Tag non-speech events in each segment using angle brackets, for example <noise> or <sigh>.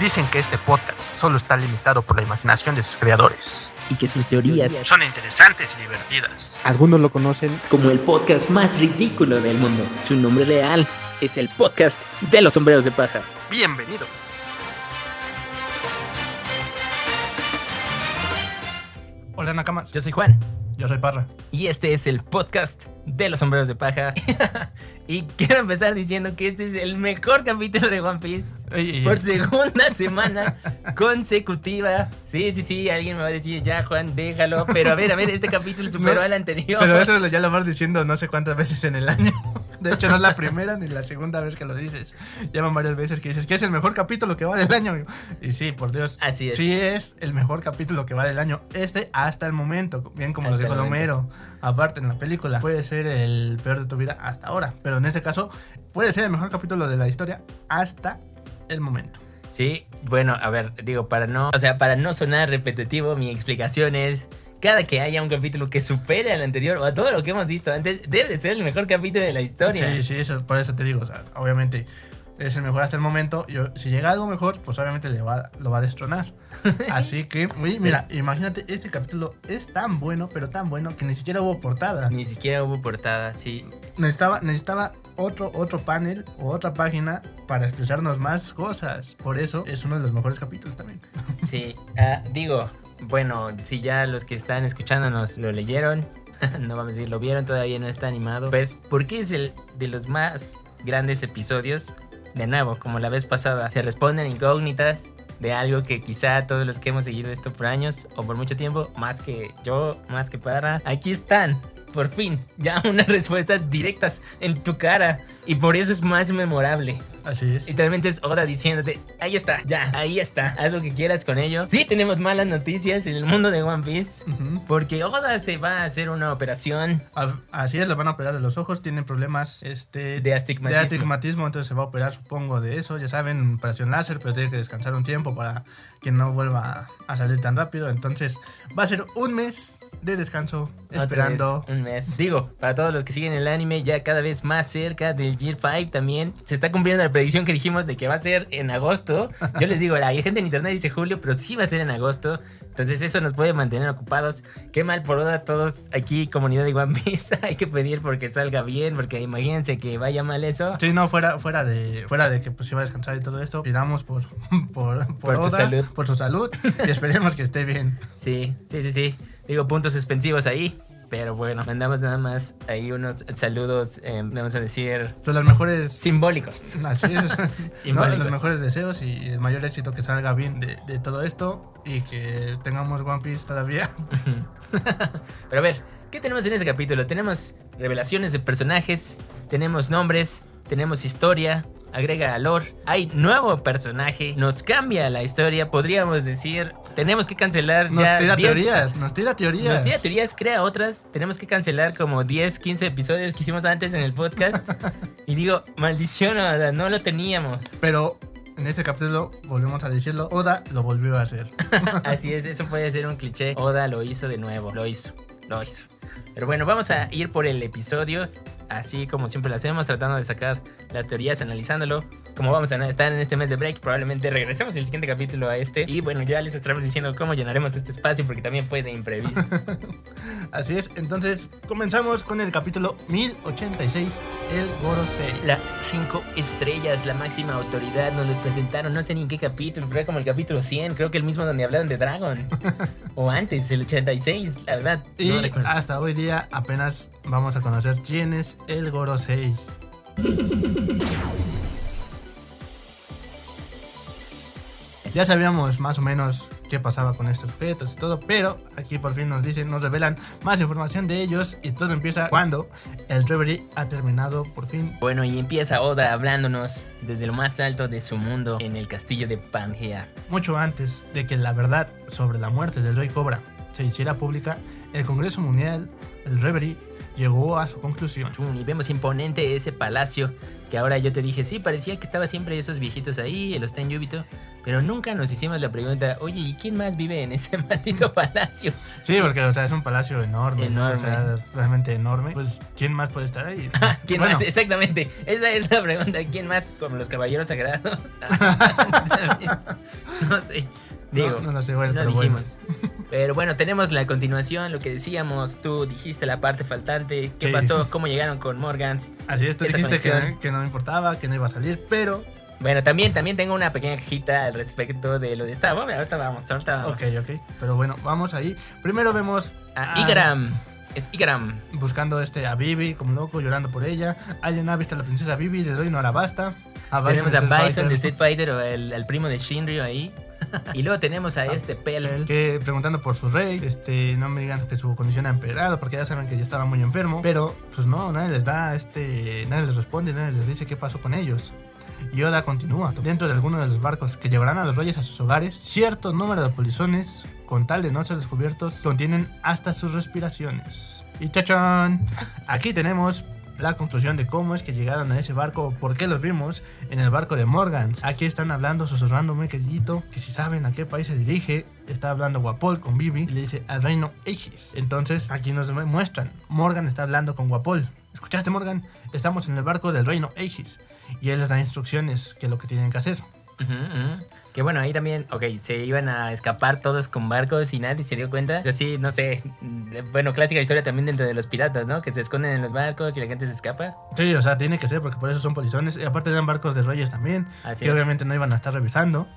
Dicen que este podcast solo está limitado por la imaginación de sus creadores. Y que sus teorías Son interesantes y divertidas. Algunos lo conocen como el podcast más ridículo del mundo. Su nombre real es el podcast de los sombreros de paja. Bienvenidos. Hola Nakamas, Yo soy Juan yo soy Parra. y este es el podcast de los sombreros de paja. <laughs> y quiero empezar diciendo que este es el mejor capítulo de One Piece. Por segunda <laughs> semana consecutiva. Sí, sí, sí, alguien me va a decir, ya Juan, déjalo. Pero a ver, a ver, este capítulo superó <laughs> No, al anterior. Pero eso ya lo vas diciendo no sé cuántas veces en el año. De hecho, no es la primera ni la segunda vez que lo dices. Llaman varias veces que dices que es el mejor capítulo que va del año. Y sí, por Dios. Así es. Sí es el mejor capítulo que va del año. Este hasta el momento. Bien como lo dijo el Lomero. Aparte en la película. Puede ser el peor de tu vida hasta ahora. Pero en este caso puede ser el mejor capítulo de la historia hasta el momento. Sí, bueno, a ver, digo, para no, o sea, para no sonar repetitivo, mi explicación es cada que haya un capítulo que supere al anterior o a todo lo que hemos visto antes, debe de ser el mejor capítulo de la historia. Sí, sí, eso, por eso te digo. o sea, obviamente es el mejor hasta el momento. Yo, si llega algo mejor, pues obviamente le va, lo va a destronar. <laughs> Así que, oye, mira, imagínate, este capítulo es tan bueno, pero tan bueno que ni siquiera hubo portada. Ni siquiera hubo portada, sí. Necesitaba, necesitaba otro, otro panel o otra página para expresarnos más cosas. Por eso es uno de los mejores capítulos también. Sí, ah, digo, bueno, si ya los que están escuchándonos lo leyeron, <laughs> no vamos a decir lo vieron, todavía no está animado, pues porque es el de los más grandes episodios. De nuevo, como la vez pasada, se responden incógnitas de algo que quizá todos los que hemos seguido esto por años o por mucho tiempo, más que yo, más que para, aquí están. Por fin, ya <laughs> unas respuestas directas en tu cara. Y por eso es más memorable. Así es. Literalmente es Oda diciéndote, ahí está, ya, ahí está, haz lo que quieras con ello. Sí tenemos malas noticias en el mundo de One Piece, Ujú. porque Oda se va a hacer una operación Así es, le van a operar de los ojos, tienen problemas este, de astigmatismo. de astigmatismo, entonces se va a operar, supongo, de eso. Ya saben, operación láser, pero tiene que descansar un tiempo para que no vuelva a salir tan rápido. Entonces va a ser un mes de descanso Otra esperando. vez un mes. Digo, para todos los que siguen el anime, ya cada vez más cerca del Year 5 también. Se está cumpliendo la predicción que dijimos de que va a ser en agosto. Yo les digo, la gente en internet dice julio, pero sí va a ser en agosto. Entonces eso nos puede mantener ocupados. Qué mal por Oda, todos aquí, comunidad de One Piece, <laughs> hay que pedir porque salga bien, porque imagínense que vaya mal eso. Sí, no, fuera, fuera de fuera de que pues iba a descansar y todo esto, pidamos por, <laughs> por, por, Por su Oda, salud. por su salud y esperemos que esté bien. Sí, sí, sí, sí. Digo, puntos suspensivos ahí. Pero bueno, mandamos nada más ahí unos saludos, eh, vamos a decir, Pues los mejores simbólicos. Así es. <laughs> ¿no? Simbólicos. Los mejores deseos y el mayor éxito que salga bien de, de todo esto y que tengamos One Piece todavía. <laughs> Pero a ver, ¿qué tenemos en ese capítulo? Tenemos revelaciones de personajes, tenemos nombres, tenemos historia, agrega lore, hay nuevo personaje, nos cambia la historia, podríamos decir, tenemos que cancelar Nos ya tira 10 teorías, nos tira teorías. Nos tira teorías, crea otras. Tenemos que cancelar como 10, 15 episodios que hicimos antes en el podcast. <laughs> y digo, maldición, Oda, no lo teníamos. Pero en este capítulo, volvemos a decirlo, Oda lo volvió a hacer. <laughs> <laughs> Así es, eso puede ser un cliché. Oda lo hizo de nuevo, lo hizo, lo hizo. Pero bueno, vamos a ir por el episodio, así como siempre lo hacemos, tratando de sacar las teorías, analizándolo. Como vamos a estar en este mes de break, probablemente regresemos el siguiente capítulo a este. Y bueno, ya les estaremos diciendo cómo llenaremos este espacio, porque también fue de imprevisto. <laughs> Así es, entonces comenzamos con el capítulo 1086, el Gorosei. La 5 estrellas, la máxima autoridad, nos los presentaron, no sé ni en qué capítulo, pero era como el capítulo 100, creo que el mismo donde hablaron de Dragon. <laughs> o antes, el 86, la verdad. Y no recuerdo. hasta hoy día apenas vamos a conocer quién es el Gorosei. <laughs> Ya sabíamos más o menos qué pasaba con estos objetos y todo, pero aquí por fin nos dicen, nos revelan más información de ellos y todo empieza cuando el Reverie ha terminado por fin. Bueno, y empieza Oda hablándonos desde lo más alto de su mundo en el castillo de Pangea. Mucho antes de que la verdad sobre la muerte del Rey Cobra se hiciera pública, el Congreso Mundial, el Reverie, llegó a su conclusión. Y vemos imponente ese palacio que ahora yo te dije, sí, parecía que estaba siempre esos viejitos ahí, el en Yúbito, pero nunca nos hicimos la pregunta, oye, ¿y quién más vive en ese <laughs> maldito palacio? Sí, porque o sea, es un palacio enorme, ¿no? Enorme. o sea, realmente enorme. Pues, ¿quién más puede estar ahí? <laughs> ¿Quién Bueno, más? Exactamente, esa es la pregunta, ¿quién más? Como los caballeros sagrados. <laughs> no sé, digo, No, no lo sé, bueno, no pero bueno. dijimos. Pero bueno, tenemos la continuación, lo que decíamos, tú dijiste la parte faltante, qué Sí. pasó, cómo llegaron con Morgans. Así es, tú dijiste que, que no importaba, que no iba a salir, pero. Bueno, también, también tengo una pequeña quejita al respecto de lo de esta. Bueno, ahorita vamos, ahorita vamos. Ok, ok. Pero bueno, vamos ahí. Primero vemos A a- Igram. Es Igram. buscando este a Bibi como loco, llorando por ella. Alguien ha visto a la princesa Bibi del reino Arabasta. A Tenemos a Bison de Street Fighter o el, el primo de Shinryu ahí. Y luego tenemos a este Pel. que preguntando por su rey, este, no me digan que su condición ha empeorado porque ya saben que ya estaba muy enfermo, pero pues no, nadie les da este, nadie les responde, nadie les dice qué pasó con ellos. Y ahora continúa. Dentro de alguno de los barcos que llevarán a los reyes a sus hogares, cierto número de polizones, con tal de no ser descubiertos, contienen hasta sus respiraciones. Y chachón, aquí tenemos la conclusión de cómo es que llegaron a ese barco, por qué los vimos en el barco de Morgans. Aquí están hablando, susurrando muy querido, que si saben a qué país se dirige, está hablando Guapol con Vivi y le dice al reino Aegis. Entonces aquí nos muestran, Morgan está hablando con Guapol. ¿Escuchaste Morgan? Estamos en el barco del reino Aegis y él les da instrucciones que lo que tienen que hacer. Que bueno, ahí también, ok, se iban a escapar todos con barcos y nadie se dio cuenta. Así, no sé, mm, bueno, clásica historia también dentro de los piratas, ¿no? Que se esconden en los barcos y la gente se escapa. Sí, o sea, tiene que ser porque por eso son polizones. Y aparte eran barcos de reyes también, Así que es. obviamente no iban a estar revisando.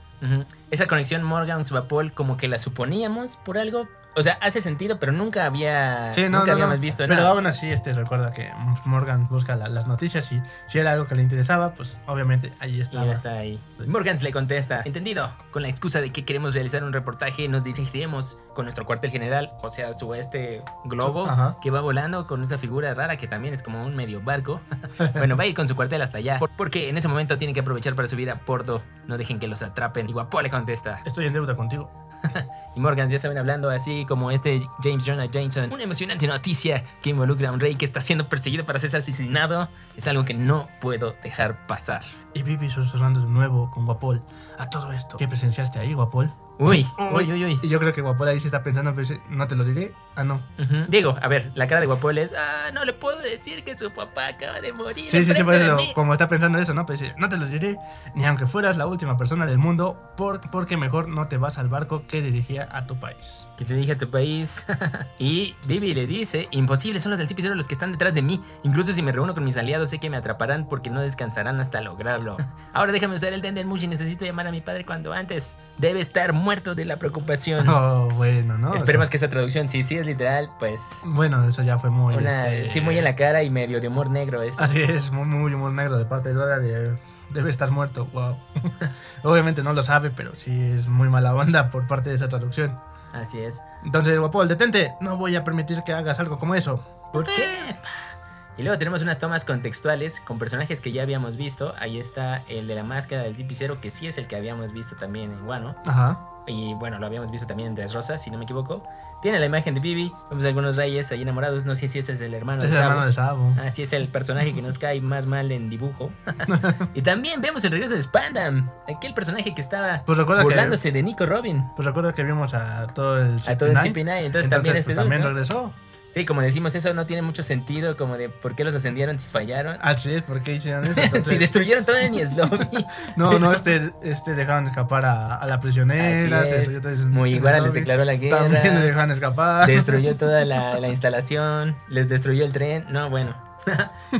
Esa conexión Morgan-Subapol como que la suponíamos por algo. O sea, hace sentido, pero nunca había... Sí, no, nunca no, habíamos no. visto Pero nada. aún así, este recuerda que Morgan busca la- las noticias y si era algo que le interesaba, pues obviamente ahí estaba. ya está ahí. Morgans le contesta, entendido, con la excusa de que queremos realizar un reportaje, nos dirigiremos con nuestro cuartel general, o sea, su este globo Ajá. que va volando con esa figura rara que también es como un medio barco. <laughs> bueno, va a ir con su cuartel hasta allá, por- porque en ese momento tiene que aprovechar para subir a Porto, no dejen que los atrapen. Y Guapo le contesta. Estoy en deuda contigo. <laughs> Y Morgan ya saben hablando así como este James Jonah Jameson. Una emocionante noticia que involucra a un rey que está siendo perseguido para ser asesinado. Es algo que no puedo dejar pasar. Y Vivi susurrando de nuevo con Guapol. A todo esto. ¿Qué presenciaste ahí, Guapol? Uy, uy, uy, uy. Y yo creo que Guapol ahí se está pensando, pero no te lo diré. Ah, no. Digo, a ver, la cara de Guapol es, ah, no le puedo decir que su papá acaba de morir. Sí, sí, sí, por eso, mí". como está pensando eso, ¿no? Pues no te lo diré, ni aunque fueras la última persona del mundo, por- porque mejor no te vas al barco que dirigía a tu país. Que se dirige a tu país. <laughs> y Vivi le dice, imposible, son los del CP0 los que están detrás de mí. Incluso si me reúno con mis aliados, sé que me atraparán porque no descansarán hasta lograrlo. <laughs> Ahora déjame usar el Tenden Mushi, necesito llamar a mi padre cuando antes. Debe estar muerto de la preocupación. <laughs> Oh, bueno, ¿no? O Esperemos sea, que esa traducción, si sí es literal, pues... Bueno, eso ya fue muy. Una, este, Sí, muy en la cara y medio de humor negro es. Así es, muy, muy humor negro de parte de Dora de. Debe estar muerto, wow. <laughs> Obviamente no lo sabe, pero sí es muy mala onda por parte de esa traducción. Así es. Entonces, Guapol, detente, no voy a permitir que hagas algo como eso. ¿Por qué? Y luego tenemos unas tomas contextuales con personajes que ya habíamos visto. Ahí está el de la máscara del CP0, que sí es el que habíamos visto también en Wano. Ajá. Y bueno, lo habíamos visto también en Tres Rosas, si no me equivoco. Tiene la imagen de Vivi. Vemos algunos reyes ahí enamorados. No sé si ese es el hermano Es de el Sabo. hermano de Sabo. Así es el personaje que nos cae más mal en dibujo. <laughs> <laughs> y también vemos el regreso de Spandam. Aquel personaje que estaba Pues que- burlándose de Nico Robin. Pues recuerda que vimos a todo el A todo el CP9, CP9, entonces también este pues, también ¿no? regresó. Sí, como decimos, eso no tiene mucho sentido. Como de por qué los ascendieron si fallaron. Así es, ¿por qué hicieron eso? <laughs> Entonces- si destruyeron todo en Yeslomi. <laughs> No, no, este, este dejaron escapar a, a la prisionera. Es. todo Mugiwara ese les lobby. declaró la guerra. También le dejaron escapar. destruyó toda la, <laughs> la instalación, les destruyó el tren. No, bueno.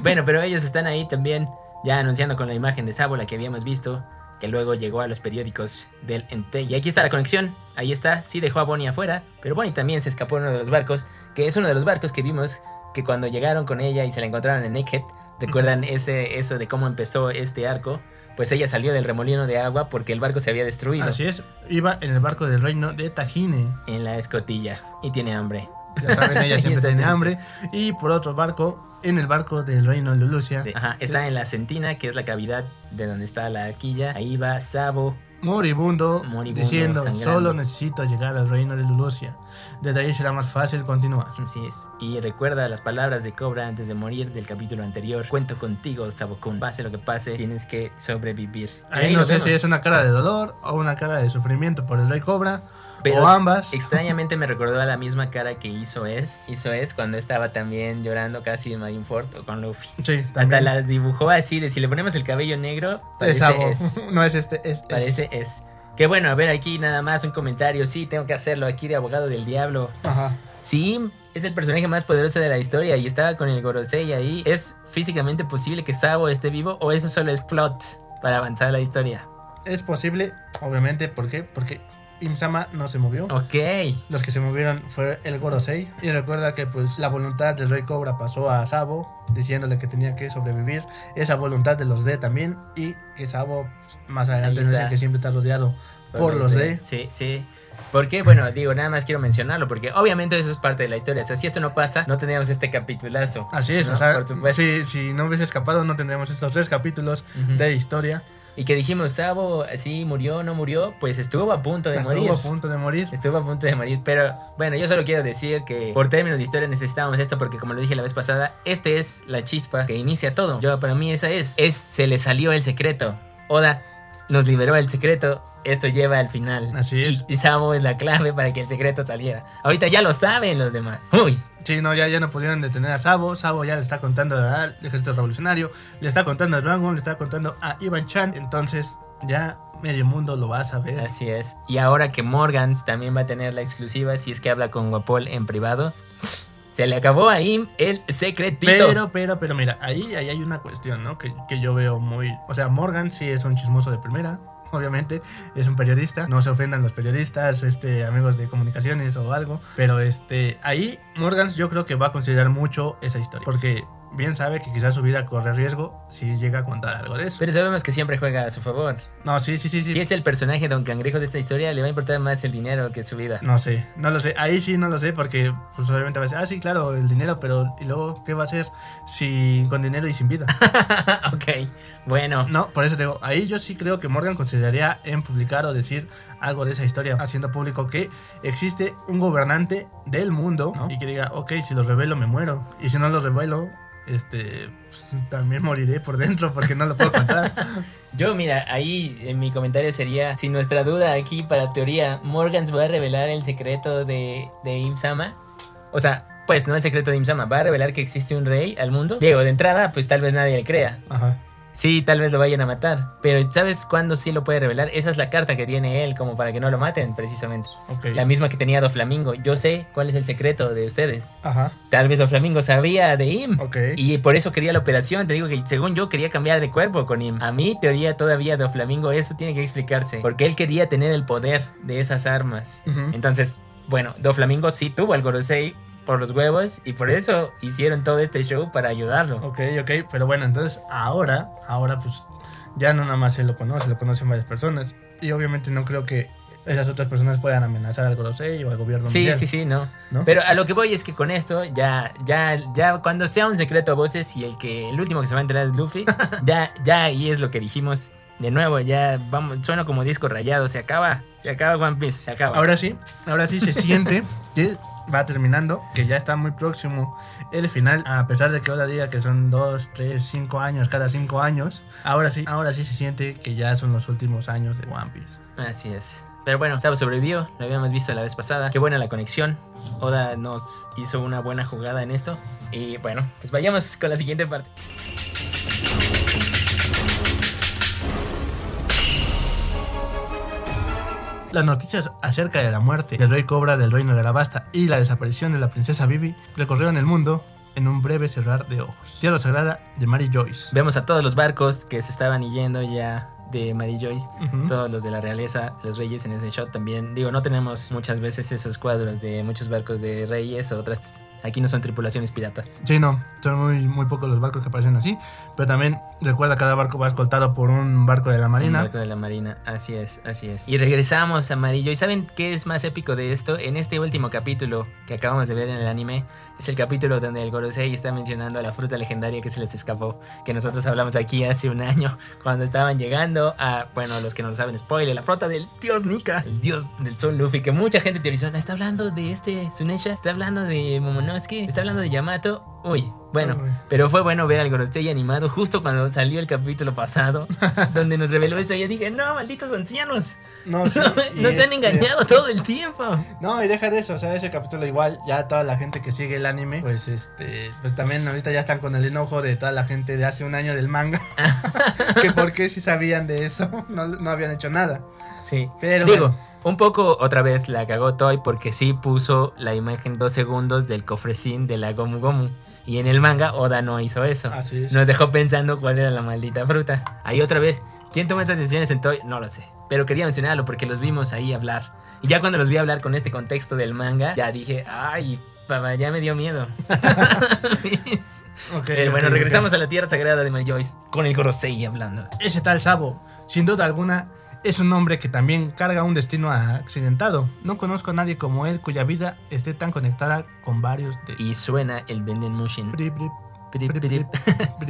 bueno, pero ellos están ahí también, ya anunciando con la imagen de Sabo, la que habíamos visto, que luego llegó a los periódicos del Entei. Y aquí está la conexión, ahí está, sí dejó a Bonnie afuera, pero Bonnie también se escapó en uno de los barcos, que es uno de los barcos que vimos que cuando llegaron con ella y se la encontraron en Naked, recuerdan ese, eso de cómo empezó este arco. Pues ella salió del remolino de agua porque el barco se había destruido Así es, iba en el barco del reino de Tajine. en la escotilla y tiene hambre. Ya saben, ella <laughs> siempre tiene hambre. Y por otro barco, en el barco del reino Lulucia. De- Ajá, está en la centina, que es la cavidad de donde está la quilla. Ahí va Sabo moribundo, Moribundo, diciendo, sangrando. solo necesito llegar al reino de Lulucia. Desde ahí será más fácil continuar. Así es. Y recuerda las palabras de Cobra antes de morir del capítulo anterior. Cuento contigo, Sabokun. Pase lo que pase, tienes que sobrevivir. Y Ahí no sé si vemos. es una cara de dolor o una cara de sufrimiento por el rey cobra Pero o ambas. Extrañamente me recordó a la misma cara que hizo Es. Hizo Es cuando estaba también llorando casi en Marineford o con Luffy. Sí, Hasta las dibujó así, de si le ponemos el cabello negro, Es parece Sabo. Es. <laughs> No es este, es, es. Parece Es. Que bueno, a ver aquí nada más un comentario. Sí, tengo que hacerlo aquí de abogado del diablo. Ajá. Sí, es el personaje más poderoso de la historia y estaba con el Gorosei ahí. ¿Es físicamente posible que Sabo esté vivo o eso solo es plot para avanzar la historia? Es posible, obviamente, ¿por qué? Porque Imsama no se movió. Ok. Los que se movieron fue el Gorosei. Y recuerda que pues la voluntad del Rey Cobra pasó a Sabo, diciéndole que tenía que sobrevivir. Esa voluntad de los D también. Y que Sabo pues, más adelante el que siempre está rodeado por, los D. Sí, sí. Porque, bueno, digo, nada más quiero mencionarlo, porque obviamente eso es parte de la historia. O sea, si esto no pasa, no tendríamos este capitulazo. Así es, ¿no? o sea, Por supuesto. si, si no hubiese escapado no tendríamos estos tres capítulos Ujú. de historia. Y que dijimos, Sabo, sí, murió, no murió, pues estuvo a punto de Estuvo morir. a punto de morir. Estuvo a punto de morir, pero bueno, yo solo quiero decir que por términos de historia necesitábamos esto porque como lo dije la vez pasada, este es la chispa que inicia todo. Yo para mí esa es, es se le salió el secreto. Oda nos liberó el secreto, esto lleva al final. Así es. Y, y es la clave para que el secreto saliera. Ahorita ya lo saben los demás. Uy, Sí, no, ya, ya no pudieron detener a Sabo. Sabo ya le está contando al ejército revolucionario, le está contando a Dragon, le está contando a Ivan Chan. Entonces, ya medio mundo lo va a saber. así es. Y ahora que Morgans también va a tener la exclusiva si es que habla con Guapol en privado. Se le acabó ahí el secretito. Pero, pero, pero mira, ahí, ahí hay una cuestión, ¿no? Que, que yo veo muy... O sea, Morgan sí es un chismoso de primera, obviamente, es un periodista, no se ofendan los periodistas, este, amigos de comunicaciones o algo, pero este, ahí Morgan yo creo que va a considerar mucho esa historia, porque bien sabe que quizás su vida corre riesgo si llega a contar algo de eso. Pero sabemos que siempre juega a su favor. No, sí, sí, sí, sí. Si es el personaje Don Cangrejo de esta historia, le va a importar más el dinero que su vida. No sé, no lo sé. Ahí sí no lo sé porque pues obviamente va a decir, ah, sí, claro, el dinero, pero ¿y luego qué va a hacer si con dinero y sin vida? <laughs> ok, bueno. No, por eso te digo, ahí yo sí creo que Morgan consideraría en publicar o decir algo de esa historia, haciendo público que existe un gobernante del mundo ¿no? y que diga, ok, si lo revelo me muero. Y si no lo revelo, este, pues, también moriré por dentro porque no lo puedo contar. <laughs> Yo, mira, ahí en mi comentario sería: si nuestra duda aquí para teoría, Morgans va a revelar el secreto de, de Imsama. O sea, pues no el secreto de Imsama, va a revelar que existe un rey al mundo. Digo, de entrada, pues tal vez nadie le crea. Ajá. Sí, tal vez lo vayan a matar. Pero ¿sabes cuándo sí lo puede revelar? Esa es la carta que tiene él, como para que no lo maten, precisamente. Ok. La misma que tenía Doflamingo. Yo sé cuál es el secreto de ustedes. Ajá. Tal vez Doflamingo sabía de Im. Ok. Y por eso quería la operación. Te digo que según yo quería cambiar de cuerpo con Im. A mi teoría todavía Doflamingo eso tiene que explicarse. Porque él quería tener el poder de esas armas. Entonces, bueno, Doflamingo sí tuvo al Gorosei por los huevos. Y por eso hicieron todo este show para ayudarlo. Ok, ok, pero bueno, entonces ahora, ahora pues ya no nada más se lo conoce, lo conocen varias personas. Y obviamente no creo que esas otras personas puedan amenazar al Gorosei o al gobierno Sí, mundial. sí, sí, no. ¿No? Pero a lo que voy es que con esto, ya, ya, ya, cuando sea un secreto a voces y el que, el último que se va a enterar es Luffy, <laughs> ya, ya ahí es lo que dijimos. De nuevo, ya vamos, suena como disco rayado, se acaba, se acaba One Piece, se acaba. Ahora sí, ahora sí se siente <laughs> que va terminando, que ya está muy próximo el final, a pesar de que ahora diga que son 2, 3, 5 años, cada 5 años, ahora sí, ahora sí se siente que ya son los últimos años de One Piece. Así es. Pero bueno, Sabo sobrevivió, lo habíamos visto la vez pasada. Qué buena la conexión. Oda nos hizo una buena jugada en esto. Y bueno, pues vayamos con la siguiente parte. Las noticias acerca de la muerte del rey Cobra del reino de Alabasta y la desaparición de la princesa Vivi recorrieron el mundo en un breve cerrar de ojos. Tierra Sagrada de Mary Joyce. Vemos a todos los barcos que se estaban yendo ya de Mary Joyce. Todos los de la realeza, los reyes en ese shot también. Digo, no tenemos muchas veces esos cuadros de muchos barcos de reyes o otras Aquí no son tripulaciones piratas. Sí, no, son muy, muy pocos los barcos que aparecen así. Pero también recuerda cada barco va escoltado por un barco de la Un marina. barco de la marina, así es, así es. Y regresamos a Amarillo. ¿Y saben qué es más épico de esto? En este último capítulo que acabamos de ver en el anime, es el capítulo donde el Gorosei está mencionando a la fruta legendaria que se les escapó, que nosotros hablamos aquí hace un año, cuando estaban llegando a, bueno, los que no lo saben, spoiler, la fruta del dios Nika, el dios del sol Luffy, que mucha gente teorizó, "¿No ¿está hablando de este Sunesha? ¿Está hablando de Momonosuke? ¿Está hablando de Yamato? Uy, bueno, Uy. pero fue bueno ver al Gorosei animado justo cuando salió el capítulo pasado, <laughs> donde nos reveló esto. Y yo dije, no, malditos ancianos. No, <laughs> sí, nos han este- engañado todo el tiempo. No, y deja de eso, o sea, ese capítulo igual, ya toda la gente que sigue el anime, pues este, pues también ahorita ya están con el enojo de toda la gente de hace un año del manga. <laughs> que por qué si sabían de eso, no, no habían hecho nada. Sí. Pero Digo, bueno. un poco otra vez la cagó Toy porque sí puso la imagen dos segundos del cofrecín de la Gomu Gomu. Y en el manga Oda no hizo eso. Así es. Nos dejó pensando cuál era la maldita fruta. Ahí otra vez, ¿quién toma esas decisiones en Toy? No lo sé. Pero quería mencionarlo porque los vimos ahí hablar. Y ya cuando los vi hablar con este contexto del manga, ya dije, ay, papá, ya me dio miedo. <laughs> Ok, <laughs> Pero bueno, ok, regresamos a la tierra sagrada de Mary Joyce con el Gorosei hablando. Ese tal Sabo, sin duda alguna, es un hombre que también carga un destino accidentado. No conozco a nadie como él cuya vida esté tan conectada con varios de... Y suena el Benden Mushin. <laughs>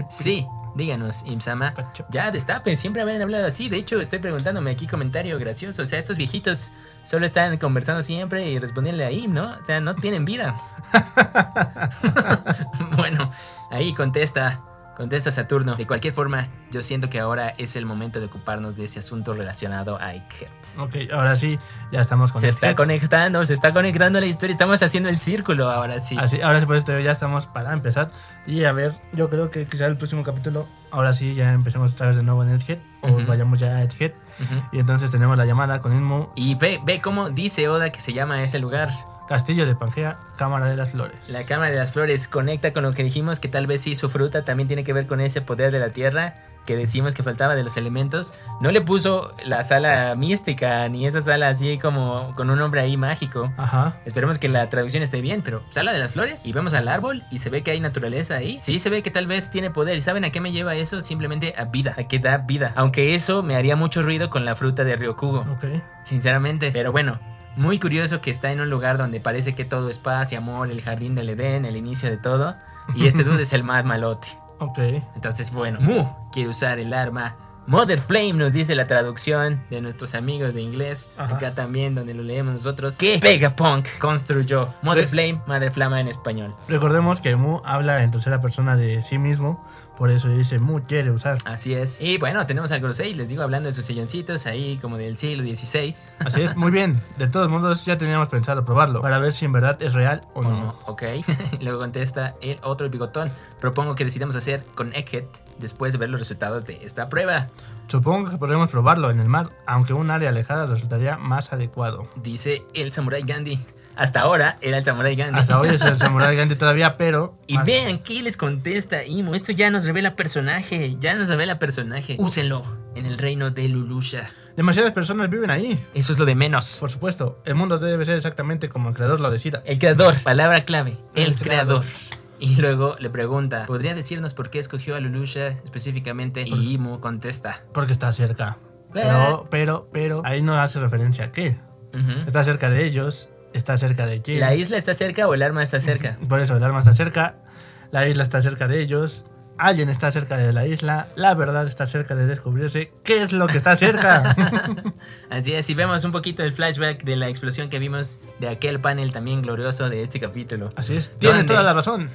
Sí, díganos, Imsama. Ya destapen, siempre habían hablado así. De hecho, estoy preguntándome aquí comentario gracioso. O sea, estos viejitos solo están conversando siempre y respondiéndole a Im, ¿no? O sea, no tienen vida. <laughs> <laughs> bueno, ahí contesta. Contesta Saturno. De cualquier forma, yo siento que ahora es el momento de ocuparnos de ese asunto relacionado a Egghead. Ok, ahora sí, ya estamos con Se está conectando, se está conectando la historia. Estamos haciendo el círculo ahora sí. Así, ahora sí, pues este, ya estamos para empezar. Y a ver, yo creo que quizá el próximo capítulo, ahora sí ya empecemos otra vez de nuevo en el head. O Ujú. vayamos ya a Head. Ujú. Y entonces tenemos la llamada con Inmu. Y ve, ve cómo dice Oda que se llama ese lugar. Castillo de Pangea, Cámara de las Flores. La Cámara de las Flores conecta con lo que dijimos que tal vez sí su fruta también tiene que ver con ese poder de la tierra que decimos que faltaba de los elementos. No le puso la sala mística ni esa sala así como con un nombre ahí mágico. Ajá. Esperemos que la traducción esté bien, pero sala de las flores y vemos al árbol y se ve que hay naturaleza ahí. Sí, se ve que tal vez tiene poder. ¿Y saben a qué me lleva eso? Simplemente a vida, a que da vida. Aunque eso me haría mucho ruido con la fruta de Ryokugo Ok. sinceramente. Pero bueno, muy curioso que está en un lugar donde parece que todo es paz y amor, el jardín del Edén, el inicio de todo. Y este dude es el más malote. Ok. Entonces, bueno, Mu quiere usar el arma. Mother Flame nos dice la traducción de nuestros amigos de inglés. Ajá. Acá también, donde lo leemos nosotros. Que Vegapunk construyó. Mother Re- Flame, Madre Flama en español. Recordemos que Mu habla en tercera persona de sí mismo. Por eso dice Mu quiere usar. Así es. Y bueno, tenemos al Gorosei, les digo, hablando de sus silloncitos ahí como del siglo XVI. Así es, muy bien. De todos modos, ya teníamos pensado probarlo. Para ver si en verdad es real o ¿O no. no? Ok. <laughs> Luego contesta el otro bigotón. Propongo que decidamos hacer con Egghead después de ver los resultados de esta prueba. Supongo que podremos probarlo en el mar, aunque un área alejada resultaría más adecuado. Dice el Samurai Gandhi. Hasta ahora era el Samurai Gandhi. Hasta hoy es el <laughs> Samurai Gandhi todavía, pero. Y vean qué les contesta Imo. Esto ya nos revela personaje. Ya nos revela personaje. Úsenlo en el reino de Lulusha. Demasiadas personas viven ahí. Eso es lo de menos. Por supuesto, el mundo debe ser exactamente como el creador lo decida. El creador, palabra clave, el, El creador. creador. Y luego le pregunta, ¿podría decirnos por qué escogió a Lulusha específicamente? Y Imo contesta. Porque está cerca. Pero, pero, pero, ahí no hace referencia a qué. Está cerca de ellos, está cerca de quién. ¿La isla está cerca o el arma está cerca? Por eso el arma está cerca, la isla está cerca de ellos, alguien está cerca de la isla, la verdad está cerca de descubrirse qué es lo que está cerca. <laughs> Así es, y vemos un poquito el flashback de la explosión que vimos de aquel panel también glorioso de este capítulo. Así es, tiene ¿Dónde? toda la razón.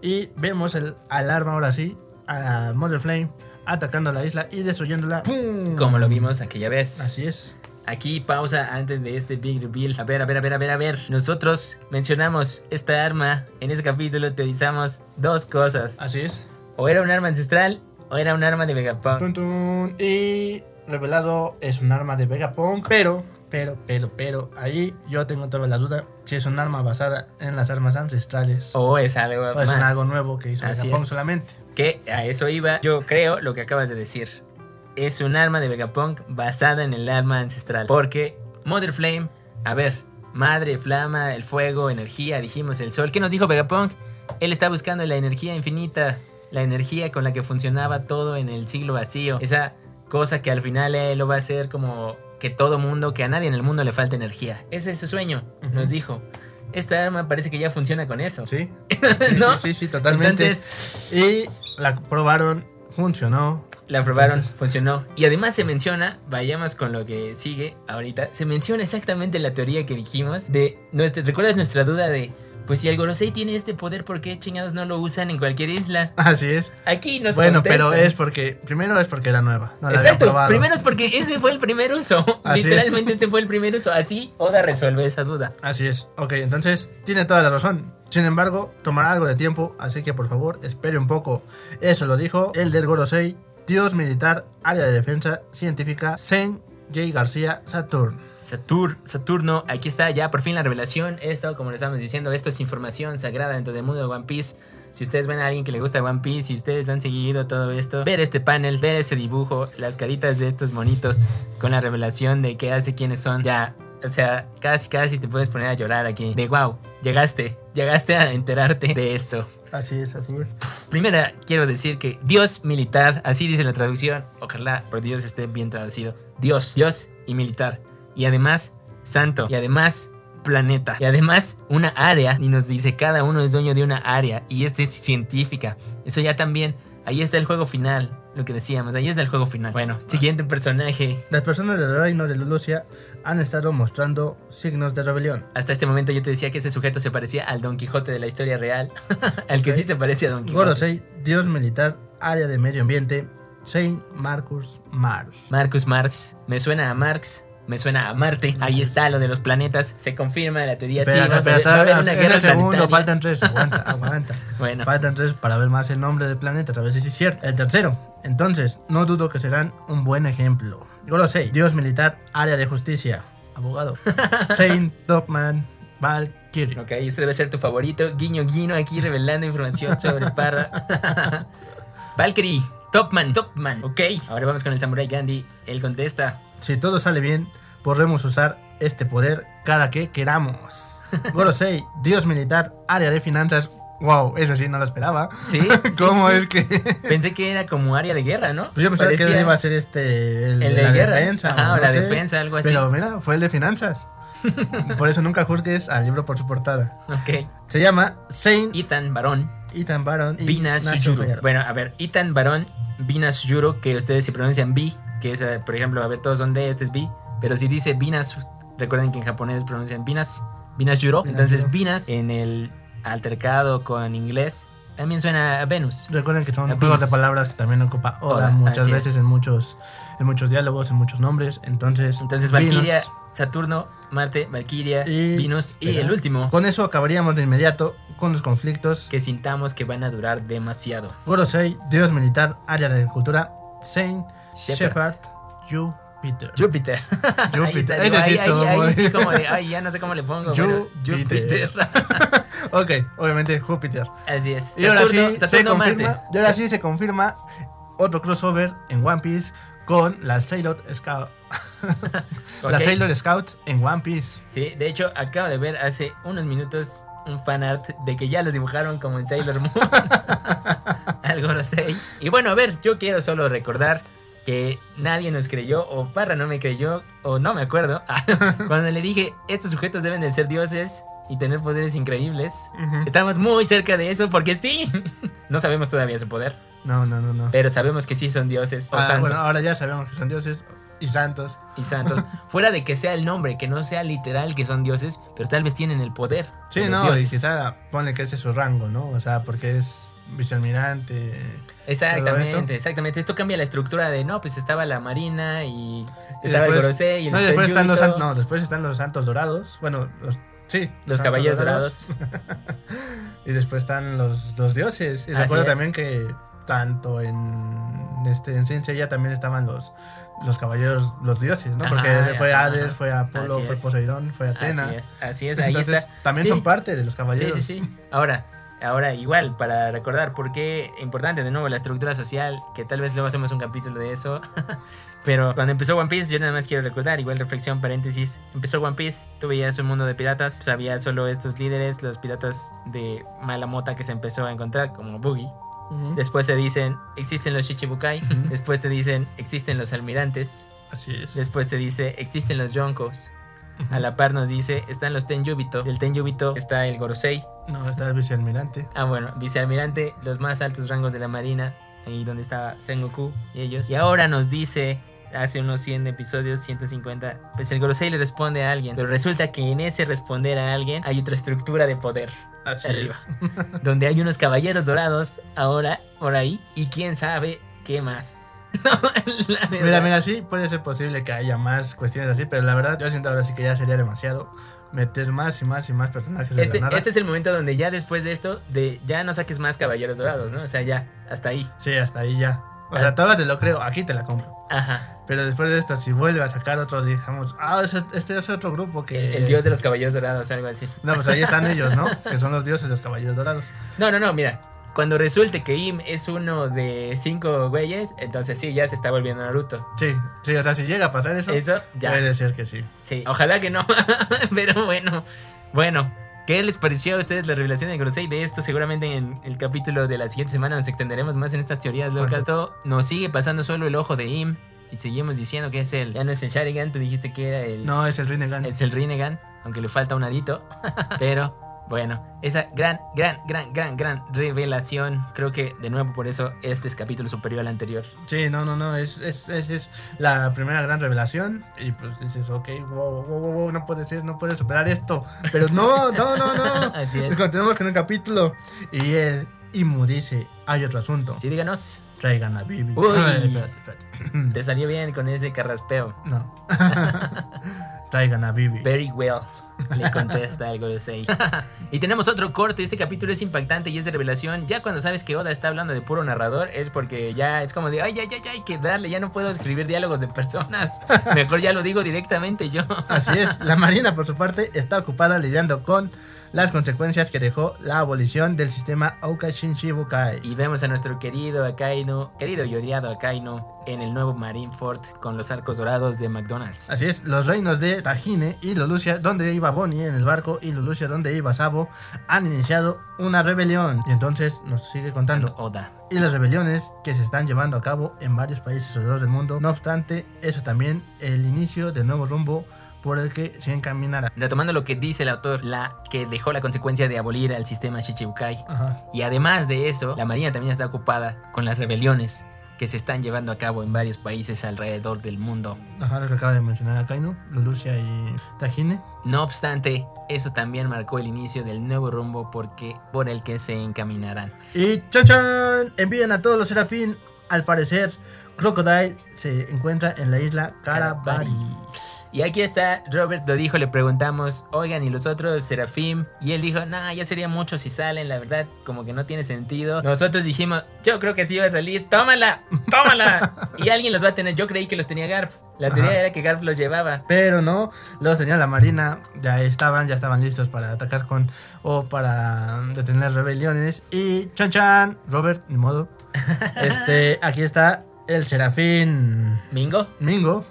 Y vemos el alarma ahora sí, a Mother Flame atacando la isla y destruyéndola. ¡Pum! Como lo vimos aquella vez. Así es. Aquí pausa antes de este big reveal. A ver, a ver, a ver, a ver, a ver. Nosotros mencionamos esta arma. En ese capítulo teorizamos dos cosas. Así es. O era un arma ancestral o era un arma de Vegapunk. Tun, tun. Y revelado es un arma de Vegapunk. Pero, pero, pero, pero, ahí yo tengo toda la duda si es un arma basada en las armas ancestrales. O es algo o es más. algo nuevo que hizo Así Vegapunk es. solamente. Que a eso iba. Yo creo lo que acabas de decir. Es un arma de Vegapunk basada en el arma ancestral. Porque Mother Flame, a ver, madre, flama, el fuego, energía, dijimos el sol. ¿Qué nos dijo Vegapunk? Él está buscando la energía infinita, la energía con la que funcionaba todo en el siglo vacío. Esa cosa que al final él lo va a hacer como que todo mundo, que a nadie en el mundo le falta energía. Ese es su sueño, nos dijo. Esta arma parece que ya funciona con eso. Sí. <laughs> Sí, ¿No? sí, sí, sí, totalmente. Entonces, y la probaron, funcionó. La probaron, Entonces- funcionó. Y además se menciona, vayamos con lo que sigue ahorita, se menciona exactamente la teoría que dijimos de, nuestra, ¿recuerdas nuestra duda de, pues si el Gorosei tiene este poder, ¿por qué chingados no lo usan en cualquier isla? Así es. Aquí nos Bueno, contestan. pero es porque, primero es porque era nueva. No la había Exacto, primero es porque ese fue el primer uso. <laughs> Así Literalmente este fue el primer uso. Así Oda resuelve esa duda. Así es. Ok, entonces tiene toda la razón. Sin embargo, tomará algo de tiempo, así que por favor, espere un poco. Eso lo dijo el del Gorosei, Dios militar, área de defensa científica, Saint J. García Saturn. Satur, Saturno, aquí está ya por fin la revelación. Esto, como le estamos diciendo, esto es información sagrada dentro del mundo de One Piece. Si ustedes ven a alguien que le gusta One Piece, si ustedes han seguido todo esto, ver este panel, ver ese dibujo, las caritas de estos monitos con la revelación de qué hace, quiénes son, ya, o sea, casi casi te puedes poner a llorar aquí. De wow, llegaste, llegaste a enterarte de esto. Así es, así es. Primera, quiero decir que Dios militar, así dice la traducción, ojalá por Dios esté bien traducido. Dios, Dios y militar. Y además, santo. Y además, planeta. Y además, una área. Y nos dice, cada uno es dueño de una área. Y este es científica. Eso ya también, ahí está el juego final. Lo que decíamos, ahí está el juego final. Bueno, siguiente personaje. Las personas del reino de Lulucia han estado mostrando signos de rebelión. Hasta este momento yo te decía que ese sujeto se parecía al Don Quijote de la historia real. <laughs> al que sí se parece a Don Quijote. Gorosei, Dios militar, área de medio ambiente, Saint Marcus Mars. Marcus Mars. Me suena a Marx. Me suena a Marte. Ahí está lo de los planetas. Se confirma la teoría. Sí, Espera, va a va a una es guerra el segundo, planetaria. faltan tres. Aguanta, <laughs> aguanta. Bueno. Faltan tres para ver más el nombre del planeta, a ver si es cierto. El tercero. Entonces, no dudo que serán un buen ejemplo. Gorosei, Dios militar, área de justicia, abogado. <laughs> Saint Topman, Valkyrie. Ok, ese debe ser tu favorito. Guiño, guiño, aquí revelando información sobre Parra. <laughs> Valkyrie, Topman, Topman. Ok, ahora vamos con el Samurai Gandhi. Él contesta. Si todo sale bien, podremos usar este poder cada que queramos. <laughs> Gorosei, Dios militar, área de finanzas. Wow, eso sí, no lo esperaba. Sí, <laughs> ¿Cómo sí. es que.? Pensé que era como área de guerra, ¿no? Pues yo pensaba que iba a ser este. El, El de la guerra. defensa. Ajá, o no la sé. defensa, algo así. Pero mira, fue el de finanzas. <laughs> Por eso nunca juzgues al libro por su portada. Ok. Se llama Saint Ethan Barón. Ethan Baron y Vina Nacho Sujuro. Figueroa. Bueno, a ver, Itan Barón, Vina Sujuro, que ustedes si pronuncian B, que es, eh, por ejemplo, a ver, todos son D, este es B, pero si dice Vinas, recuerden que en japonés pronuncian Vinas, Vinas Juro, Vinas entonces. Vinas en el altercado con inglés también suena a Venus. Recuerden que son A juegos de Venus. palabras que también ocupa Oda Oda, muchas veces es. en muchos, en muchos diálogos, en muchos nombres. Entonces, Entonces Venus. Valkyria, Saturno, Marte, Valkyria, Y- Venus y Espera. el último, Con eso acabaríamos de inmediato con los conflictos. que sintamos que van a durar demasiado. Gorosei, Dios militar, área de agricultura, Saint Shepard. Júpiter. <laughs> Júpiter. Está, Ese sí ahí, estuvo ahí, sí como de, <laughs> ay, ya no sé cómo le pongo. Júpiter. Júpiter. <laughs> ok, obviamente Júpiter. Así es. Y ahora Saturno- sí se confirma, Marte. y ahora sí se confirma otro crossover en One Piece con las Sailor Scout. Las Ok. Sailor Scouts en One Piece. Sí, de hecho, acabo de ver hace unos minutos un fan art de que ya los dibujaron como en Sailor Moon. Algo lo sé. Y bueno, a ver, yo quiero solo recordar que nadie nos creyó, o Parra no me creyó, o no me acuerdo, <laughs> cuando le dije, estos sujetos deben de ser dioses y tener poderes increíbles. Estamos muy cerca de eso, porque sí, <laughs> no sabemos todavía su poder, No, no, no, no. pero sabemos que sí son dioses o Ah, santos. bueno, ahora ya sabemos que son dioses y santos. y santos. <laughs> Fuera de que sea el nombre, que no sea literal que son dioses, pero tal vez tienen el poder. Sí, los no, y quizá pone que ese es su rango, ¿no? O sea, porque es vicealmirante. Exactamente, esto. exactamente. Esto cambia la estructura de no, pues estaba la marina y estaba después- el Gorosei y el no, después están los Yurito, san- no, después están los santos dorados. Bueno, los, sí. los santos caballeros dorados. <laughs> Y después están los, los dioses. Y recuerdo también que tanto en este en Saint Seiya también estaban los los caballeros, los dioses, ¿no? Ajá, Porque fue ajá, Hades, ajá. fue Apolo, Así fue es. Poseidón, fue Atena. Así es, así es, ahí Entonces, está. también Sí, son parte de los Sí, caballeros. sí, sí. Ahora, Ahora, igual, para recordar por qué importante de nuevo la estructura social, que tal vez luego hacemos un capítulo de eso. <laughs> Pero cuando empezó One Piece, yo nada más quiero recordar, igual reflexión, paréntesis, empezó One Piece, tú veías un mundo de piratas, pues había solo estos líderes, los piratas de mala mota que se empezó a encontrar, como Boogie. Después te dicen, existen los Shichibukai. Después te dicen, existen los almirantes. Así es. Después te dice, existen los Yonkos. A la par nos dice, están los Tenjubito. Del Tenjubito está el Gorosei. No, está el vicealmirante. Ah, bueno, vicealmirante, los más altos rangos de la marina. Ahí donde estaba Sengoku y ellos. Y ahora nos dice, hace unos 100 episodios, 150, pues el Gorosei le responde a alguien. Pero resulta que en ese responder a alguien hay otra estructura de poder. Así arriba. es. <laughs> donde hay unos caballeros dorados ahora por ahí y quién sabe qué más. <laughs> No, la verdad. Mira, mira, sí, puede ser posible que haya más cuestiones así, pero la verdad, yo siento ahora sí que ya sería demasiado meter más y más y más personajes Este, la nada. este es el momento donde ya después de esto, de ya no saques más caballeros dorados, ¿no? O sea, ya, hasta ahí. Sí, hasta ahí ya. O sea, todavía te lo creo, aquí te la compro. Ajá. Pero después de esto, si vuelve a sacar otro, digamos, ah, ese- este es otro grupo que. El, el dios de los caballeros dorados, algo así. No, pues ahí están ellos, ¿no? <laughs> Que son los dioses de los caballeros dorados. No, no, no, mira. Cuando resulte que Im es uno de cinco güeyes, entonces sí, ya se está volviendo Naruto. Sí, sí, o sea, si llega a pasar eso, Eso, ya. puede ser que sí. Sí, ojalá que no. <laughs> Pero bueno, bueno. ¿Qué les pareció a ustedes la revelación de Gorosei? De esto seguramente en el capítulo de la siguiente semana nos extenderemos más en estas teorías locas. Esto nos sigue pasando solo el ojo de Im y seguimos diciendo que es el... Ya no es el Sharingan, tú dijiste que era el... No, es el Rinnegan. Es el Rinnegan, aunque le falta un adito. <laughs> Pero bueno, esa gran, gran, gran, gran, gran revelación. Creo que de nuevo por eso este es capítulo superior al anterior. Sí, no, no, no, es, es, es, es la primera gran revelación. Y pues dices, ok, wow, wow, wow, no puede ser, no puede superar esto. Pero no, no, no, no. <laughs> Así es. Continuamos con el capítulo. Y eh, Imu dice, hay otro asunto. Sí, díganos. Traigan a Bibi. Uy. Ay, espérate, espérate. Te salió bien con ese carraspeo. No. <laughs> Traigan a Bibi. Very well. Le contesta algo de Sei. y tenemos otro corte. Este capítulo es impactante y es de revelación. Ya cuando sabes que Oda está hablando de puro narrador, es porque ya es como de ay, ay, ay, hay que darle. Ya no puedo escribir diálogos de personas. Mejor ya lo digo directamente yo. Así es, la Marina por su parte está ocupada lidiando con las consecuencias que dejó la abolición del sistema Aukashin Shibukai. Y vemos a nuestro querido Akainu, querido y odiado Akainu, en el nuevo Marineford con los arcos dorados de McDonald's. Así es, los reinos de Tajine y Lulusia, donde iba Bonnie en el barco, y Lulusia, donde iba Sabo, han iniciado una rebelión. Y entonces nos sigue contando. Oda. Y las rebeliones que se están llevando a cabo en varios países alrededor del mundo. No obstante, eso también el inicio del nuevo rumbo por el que se encaminará. Retomando lo que dice el autor, la que dejó la consecuencia de abolir al sistema Shichibukai. Ajá. Y además de eso, la Marina también está ocupada con las rebeliones que se están llevando a cabo en varios países alrededor del mundo. Ajá, lo que acaba de mencionar Akainu, Lulusia y Tajine. No obstante, eso también marcó el inicio del nuevo rumbo porque, por el que se encaminarán. Y chan chan, envían a todos los serafín. Al parecer, Crocodile se encuentra en la isla Karabari. Y aquí está, Robert lo dijo, le preguntamos, oigan, ¿y los otros Serafim? Y él dijo, nah, ya sería mucho si salen, la verdad, como que no tiene sentido. Nosotros dijimos, yo creo que sí va a salir, tómala, tómala. <laughs> y alguien los va a tener, yo creí que los tenía Garf. La teoría Ajá. era que Garf los llevaba. Pero no, los tenía la marina, ya estaban, ya estaban listos para atacar con o para detener rebeliones. Y chan chan, Robert, ni modo. <laughs> Este, aquí está el serafín ¿Mingo? Mingo.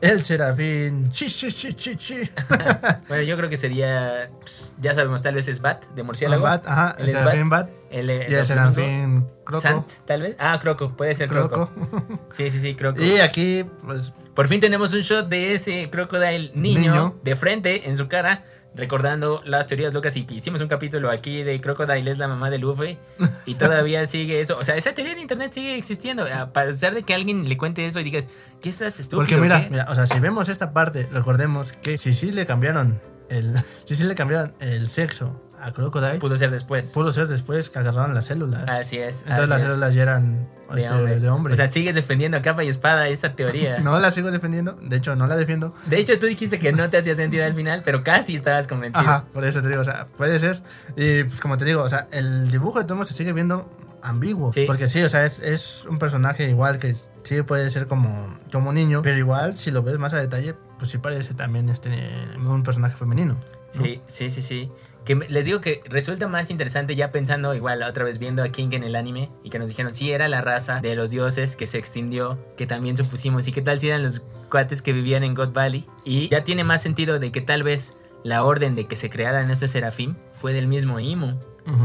El serafín chi chi chi chi chi. <laughs> Bueno, yo creo que sería, pues, ya sabemos, tal vez es Bat, de murciélago. Bat, ajá, el es serafín Bat. El, Y el serafín Croco. Sant, tal vez. Ah, Croco, puede ser Croco. Croco. Sí, sí, sí, Croco. Y aquí, pues, Por fin tenemos un shot de ese Crocodile niño, Niño. de frente en su cara, recordando las teorías locas y que hicimos un capítulo aquí de Crocodile es la mamá de Luffy y todavía <laughs> sigue eso. O sea, esa teoría de internet sigue existiendo. A pesar de que alguien le cuente eso y digas, ¿qué estás estúpido? Porque mira, qué?". mira, o sea, si vemos esta parte, recordemos que si sí le cambiaron el, <laughs> si sí le cambiaron el sexo a Crocodile, pudo ser después. pudo ser después que agarraron las células. Así es. Entonces así las es. células ya eran de este, hombre. de hombre. O sea, sigues defendiendo a capa y espada esta teoría. <laughs> no la sigo defendiendo, de hecho no la defiendo. De hecho, tú dijiste que no te hacía sentido al final, pero casi estabas convencido. Ajá, por eso te digo, o sea, puede ser. Y pues como te digo, o sea, el dibujo de Tomo se sigue viendo ambiguo. Sí. Porque sí, o sea, es, es un personaje igual que sí puede ser como, como niño, pero igual si lo ves más a detalle, pues sí parece también este, un personaje femenino. ¿no? Sí, sí, sí, sí. Que les digo que resulta más interesante ya pensando, igual otra vez viendo a King en el anime y que nos dijeron si era la raza de los dioses que se extinguió, que también supusimos, y qué tal si eran los cuates que vivían en God Valley. Y ya tiene más sentido de que tal vez la orden de que se crearan estos serafim fue del mismo Imu,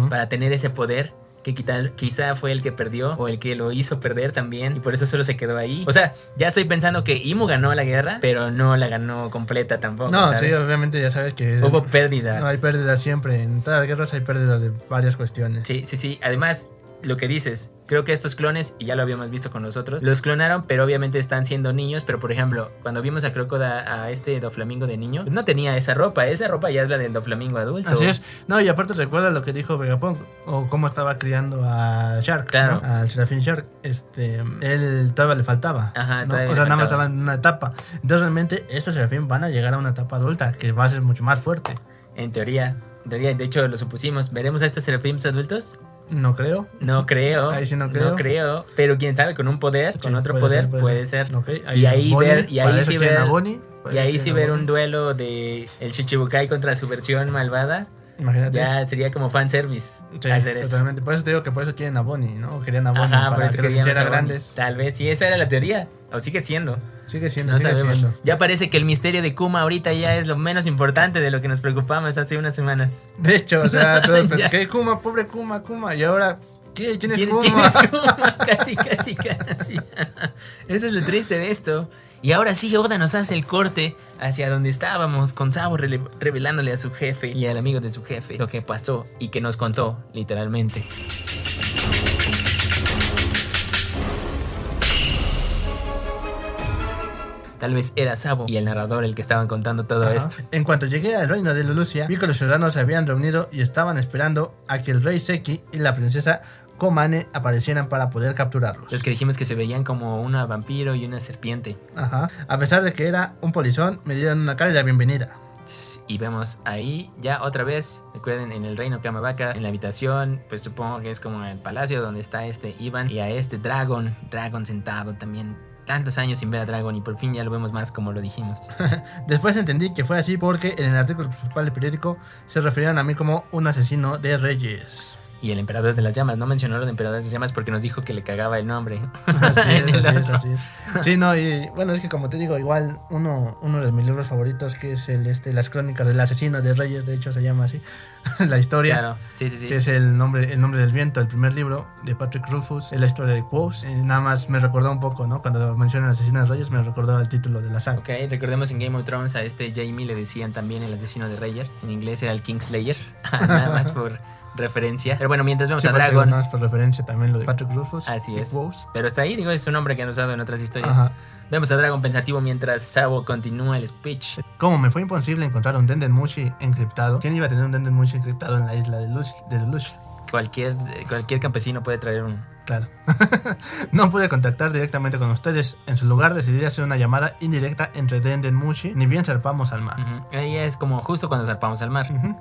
para tener ese poder. Que quizá fue el que perdió o el que lo hizo perder también y por eso solo se quedó ahí. O sea, ya estoy pensando que Imu ganó la guerra, pero no la ganó completa tampoco. No, ¿sabes? sí, obviamente ya sabes que Hubo pérdidas. no hay pérdidas siempre. En todas las guerras hay pérdidas de varias cuestiones. Sí, sí, sí. Además, lo que dices, creo que estos clones, y ya lo habíamos visto con nosotros, los clonaron, pero obviamente están siendo niños. Pero por ejemplo, cuando vimos a Crocoda, a este Doflamingo de niño, pues no tenía esa ropa. Esa ropa ya es la del Doflamingo adulto. Así es. No, y aparte recuerda lo que dijo Vegapunk o cómo estaba criando a Shark, Claro. ¿no? Al Serafín Shark. Este, él todavía le faltaba. Ajá, ¿no? O sea, nada más estaba en una etapa. Entonces realmente estos Serafín van a llegar a una etapa adulta que va a ser mucho más fuerte. En teoría. En teoría, de hecho lo supusimos. ¿Veremos a estos Serafims adultos? No creo. No creo. Ahí sí no creo. No creo. Pero quién sabe, con un poder, con otro puede poder, ser, puede ser. ser. Ok, y ahí Bonnie, ver, y ahí sí ver, Bonnie, y ahí sí ver un duelo de el Chichibukai contra su versión malvada. Imagínate. Ya sería como fanservice Sí, hacer eso. totalmente. Por eso te digo que por eso quieren a Bonnie, ¿no? Querían a Bonnie Ajá, para que los hiciera grandes. Tal vez, sí, esa era la teoría. O sigue siendo. Sigue siendo, No sigue sabemos. siendo. Ya parece que el misterio de Kuma ahorita ya es lo menos importante de lo que nos preocupamos hace unas semanas. De hecho, o sea, <laughs> todos ¿qué Kuma? Pobre Kuma, Kuma. Y ahora, ¿qué? ¿Quién es ¿Quién, Kuma? quién es Kuma? <laughs> <laughs> Casi, casi, casi. Eso es lo triste de esto. Y ahora sí, Oda nos hace el corte hacia donde estábamos, con Sabo revelándole a su jefe y al amigo de su jefe lo que pasó y que nos contó, literalmente. Tal vez era Sabo y el narrador el que estaban contando todo Ajá. esto. En cuanto llegué al reino de Lulusia, vi que los ciudadanos se habían reunido y estaban esperando a que el rey Seki y la princesa Komane aparecieran para poder capturarlos. Los que dijimos que se veían como una vampiro y una serpiente. Ajá. A pesar de que era un polizón, me dieron una cálida bienvenida. Y vemos ahí ya otra vez, recuerden, en el reino Kamabaka, en la habitación, pues supongo que es como el palacio donde está este Ivan y a este Dragon, Dragon sentado también. Tantos años sin ver a Dragon y por fin ya lo vemos más como lo dijimos. <laughs> Después entendí que fue así porque en el artículo principal del periódico se referían a mí como un asesino de reyes. Y el emperador de las llamas, no mencionó lo de emperador de las llamas porque nos dijo que le cagaba el nombre. <laughs> Así es, <laughs> así es, así es. Sí, no, y bueno, es que como te digo, igual uno, uno de mis libros favoritos, que es el este, Las Crónicas del Asesino de Reyes, de hecho se llama así, <laughs> la historia. Claro, sí, sí, sí. que es el nombre, el nombre del viento, el primer libro de Patrick Rufus, es la historia de Quos. Eh, nada más me recordó un poco, ¿no? Cuando mencionan Asesino de Reyes, me recordó el título de la saga. Ok, recordemos en Game of Thrones a este Jamie le decían también el asesino de Reyes. En inglés era el Kingslayer. Nada más por referencia. Pero bueno, mientras vemos Sí, a Dragon. nada más por referencia también lo de Patrick Rufus. Así es. Quos. Pero está ahí, digo, es un nombre que han usado en otras historias. Ajá. Vemos a Dragon pensativo mientras Sabo continúa el speech. Como me fue imposible encontrar un Denden Mushi encriptado, ¿quién iba a tener un Denden Mushi encriptado en la isla de Luz? De Luz? Cualquier, cualquier campesino puede traer un. Claro. <laughs> no pude contactar directamente con ustedes. En su lugar decidí hacer una llamada indirecta entre Denden Mushi, ni bien zarpamos al mar. Ujú. Ahí es como justo cuando zarpamos al mar. Ujú.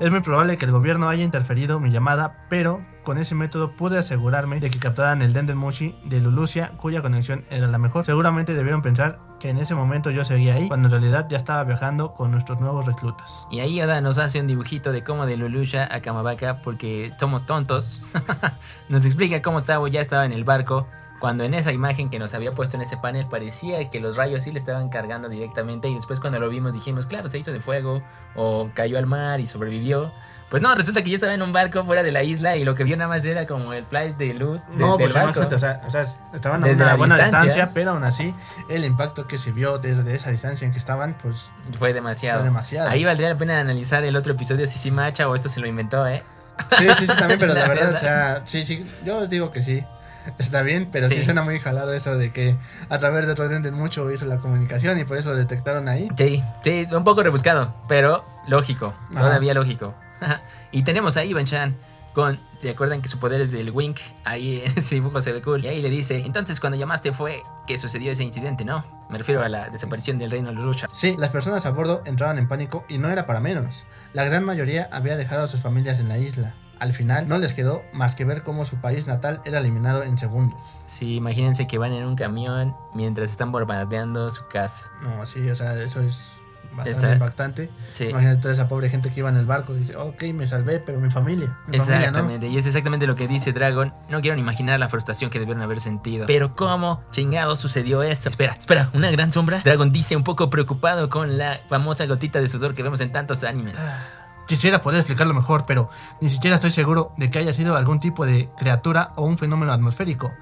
Es muy probable que el gobierno haya interferido mi llamada, pero con ese método pude asegurarme de que captaran el Denden Mushi de Lulusia, cuya conexión era la mejor. Seguramente debieron pensar que en ese momento yo seguía ahí, cuando en realidad ya estaba viajando con nuestros nuevos reclutas. Y ahí Oda nos hace un dibujito de cómo de Lulusha a Kamabaka, porque somos tontos. <laughs> nos explica cómo Sabo ya estaba en el barco. Cuando en esa imagen que nos había puesto en ese panel parecía que los rayos sí le estaban cargando directamente y después cuando lo vimos dijimos, claro, se hizo de fuego o cayó al mar y sobrevivió. Pues no, resulta que ya estaba en un barco fuera de la isla y lo que vio nada más era como el flash de luz desde No, el pues barco. imagínate, o sea, o sea, estaban a Desde una buena distancia. distancia. pero aún así el impacto que se vio desde esa distancia en que estaban, pues Fue demasiado. Fue demasiado. Ahí valdría la pena analizar el otro episodio si sí macha o esto se lo inventó, ¿eh? sí, sí, sí, también, pero la, <laughs> La verdad, verdad. o sea, sí, sí, yo digo que sí. <laughs> Está bien, pero sí. Sí. suena muy jalado eso de que a través de otros dientes mucho hizo la comunicación y por eso detectaron ahí. Sí, sí, un poco rebuscado, pero lógico, Ajá. todavía lógico. <laughs> y tenemos a Ivan Chan con, ¿se acuerdan que su poder es del Wink? Ahí <laughs> en ese dibujo se ve cool. Y ahí le dice, entonces cuando llamaste fue que sucedió ese incidente, ¿no? Me refiero a la desaparición del reino Lurusha. Sí, las personas a bordo entraban en pánico y no era para menos. La gran mayoría había dejado a sus familias en la isla. Al final no les quedó más que ver cómo su país natal era eliminado en segundos. Sí, imagínense que van en un camión mientras están bombardeando su casa. No, sí, o sea, eso es bastante Está- impactante. Sí. Imagínate toda esa pobre gente que iba en el barco. Dice, ok, me salvé, pero mi familia. Mi familia, ¿no? Exactamente, y es exactamente lo que dice Dragon. No quiero ni imaginar la frustración que debieron haber sentido. Pero ¿cómo chingado sucedió eso? Espera, espera, una gran sombra. Dragon dice un poco preocupado con la famosa gotita de sudor que vemos en tantos animes. Quisiera poder explicarlo mejor, pero ni siquiera estoy seguro de que haya sido algún tipo de criatura o un fenómeno atmosférico.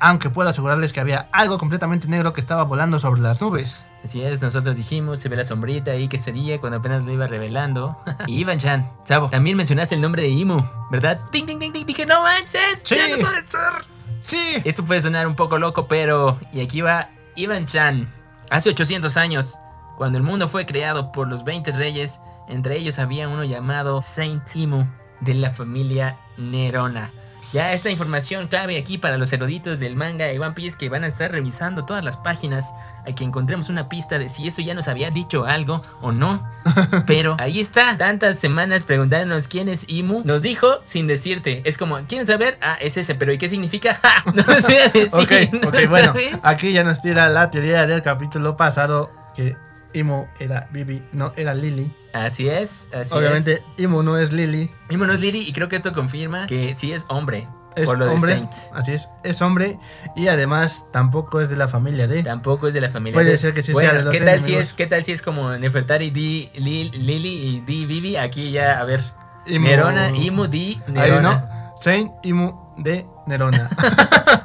Aunque puedo asegurarles que había algo completamente negro que estaba volando sobre las nubes. Así es, nosotros dijimos, se ve la sombrita ahí que sería cuando apenas lo iba revelando. <laughs> y Ivan Chan, Sabo, también mencionaste el nombre de Imu, ¿verdad? Ding, ding, ding, ding, dije, no manches, Sí. ya no puede ser. Sí. Esto puede sonar un poco loco, pero. Y aquí va Ivan Chan. Hace 800 años, cuando el mundo fue creado por los 20 reyes, entre ellos había uno llamado Saint Imu de la familia Nerona. Ya esta información clave aquí para los eruditos del manga y One Piece que van a estar revisando todas las páginas a que encontremos una pista de si esto ya nos había dicho algo o no. <laughs> Pero ahí está, tantas semanas preguntándonos quién es Imu. Nos dijo sin decirte. Es como, ¿quieren saber? Ah, es ese, pero ¿y qué significa? <laughs> ¡Ja! No sé <laughs> decir. Ok, ¿no bueno. Aquí ya nos tira la teoría del capítulo pasado que Imo era Bibi, no era Lily. Así es, así Obviamente es. Imo no es Lily, Imu no es Lily y creo que esto confirma que sí es hombre. es por lo hombre. de Saint. Así es, es hombre y además tampoco es de la familia de. Tampoco es de la familia. Puede de- ser que sí Bueno, sea de los ¿qué tal si es, qué tal si es como Nefertari di Li- Lily y di Vivi? Aquí ya, a ver. Imu- Nerona, Imu di Ahí Nerona. no, Saint Imu de Nerona. <laughs>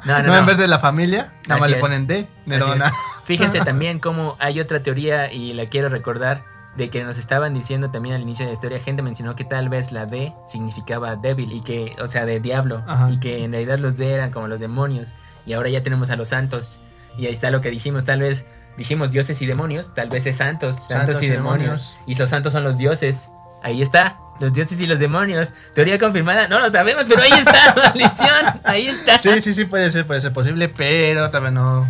No, no, <laughs> no, en vez de la familia, nada más le ponen Así Nerona. Fíjense <laughs> también cómo hay otra teoría y la quiero recordar de que nos estaban diciendo también al inicio de la historia, gente mencionó que tal vez la D significaba débil y que, o sea, de diablo, Ajá. y que en realidad los D eran como los demonios y ahora ya tenemos a los santos y ahí está lo que dijimos, tal vez dijimos dioses y demonios, tal vez es santos, santos, Santos y demonios. y los santos son los dioses. Ahí está, los dioses y los demonios. Teoría confirmada, no lo sabemos, pero ahí está, <laughs> maldición, ahí está. Sí, sí, sí, puede ser, puede ser posible, pero también no.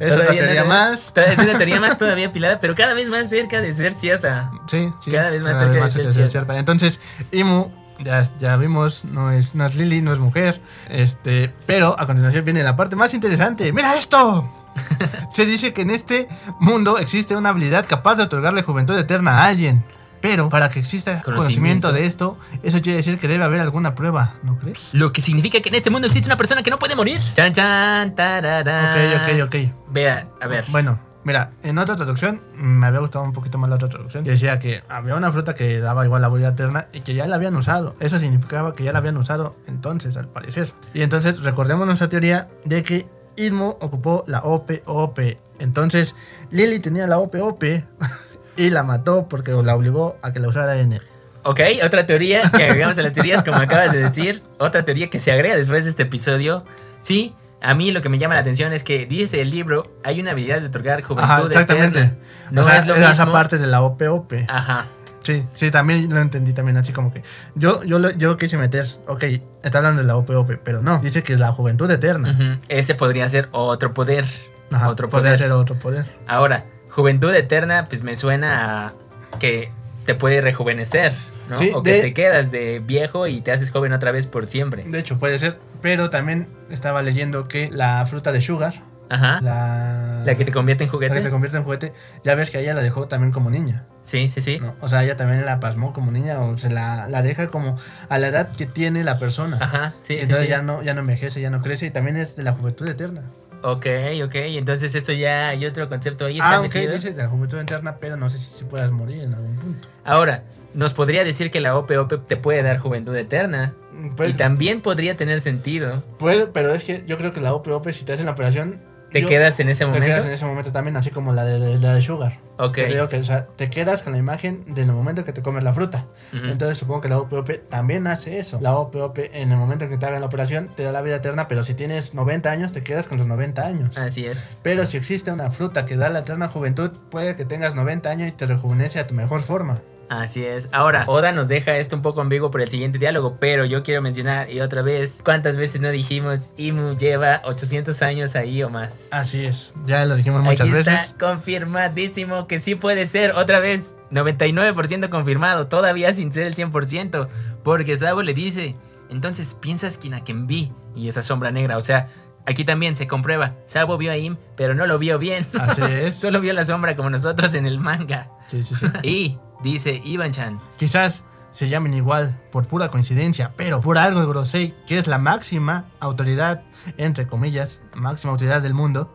Es Todavía teoría más. Es una teoría más <laughs> todavía pilada, pero cada vez más cerca de ser cierta. Sí, sí. Cada vez más cerca de ser cerca cierta. cierta. Entonces, Imu, ya, ya vimos, no es, no es Lily, no es mujer. Este, pero a continuación viene la parte más interesante. ¡Mira esto! <laughs> Se dice que en este mundo existe una habilidad capaz de otorgarle juventud eterna a alguien. Pero para que exista Conocimiento. conocimiento de esto, eso quiere decir que debe haber alguna prueba, ¿no crees? Lo que significa que en este mundo existe una persona que no puede morir. Chan, chan, tararán. Ok, ok, ok. Vea, a ver. Bueno, mira, en otra traducción me había gustado un poquito más la otra traducción. Que decía que había una fruta que daba igual la vida eterna y que ya la habían usado. Eso significaba que ya la habían usado entonces, al parecer. Y entonces recordemos nuestra teoría de que Idmo ocupó la OP-OP. Entonces Lily tenía la OP-OP <laughs> y la mató porque la obligó a que la usara en él. Ok, otra teoría que agregamos a las teorías, como acabas de decir. Otra teoría que se agrega después de este episodio. Sí, a mí lo que me llama la atención es que dice el libro, hay una habilidad de otorgar juventud Ajá, exactamente. eterna. No o sea, es lo era mismo. esa parte de la OP-OP. Ajá. Sí, sí, también lo entendí también así como que yo yo yo quise meter, ok, está hablando de la OPOP, pero no, dice que es la juventud eterna. Ese podría ser otro poder. Ajá, otro podría poder. ser otro poder. Ahora, juventud eterna, pues me suena a que te puede rejuvenecer, ¿no? Sí, o que de- te quedas de viejo y te haces joven otra vez por siempre. De hecho, puede ser, pero también estaba leyendo que la fruta de sugar, Ajá. la, La que te convierte en la que juguete. te convierte en juguete, ya ves que ella la dejó también como niña. Sí, sí, sí. ¿no? O sea, ella también la pasmó como niña o se la, la deja como a la edad que tiene la persona. Ajá, sí, sí, Entonces sí. ya no ya no envejece, ya no crece y también es de la juventud eterna. Ok, ok. Entonces esto ya hay otro concepto ahí. Está Ah, ok, metido. dice la juventud eterna, pero no sé si, si puedas morir en algún punto. Ahora, nos podría decir que la OPOP te puede dar juventud eterna. Pues- y también podría tener sentido. Puede, pero es que yo creo que la OPOP, si te hacen la operación. ¿Te yo- quedas en ese Te momento? quedas en ese momento también, así como la de, la de Sugar. Ok. Te digo que, o sea, te quedas con la imagen del momento que te comes la fruta. Ujú. Entonces supongo que la OPOP también hace eso. La OPOP, en el momento en que te hagan la operación, te da la vida eterna, pero si tienes 90 años, te quedas con los 90 años. Así es. Pero si existe una fruta que da la eterna juventud, puede que tengas 90 años y te rejuvenece a tu mejor forma. Así es. Ahora, Oda nos deja esto un poco ambiguo por el siguiente diálogo, pero yo quiero mencionar y otra vez, ¿cuántas veces no dijimos Imu lleva 800 años ahí o más? Así es, ya lo dijimos muchas Aquí veces. está confirmadísimo que sí puede ser, otra vez, 99% confirmado, todavía sin ser el 100%, porque Sabo le dice Entonces piensas que Nakenbi y esa sombra negra, o sea, aquí también se comprueba. Sabo vio a Im, pero no lo vio bien. Así es. <laughs> Solo vio la sombra como nosotros en el manga. Sí, sí, sí. <laughs> Y dice Ivan-chan, Quizás se llamen igual por pura coincidencia, pero por algo Gorosei, que es la máxima autoridad, entre comillas, máxima autoridad del mundo,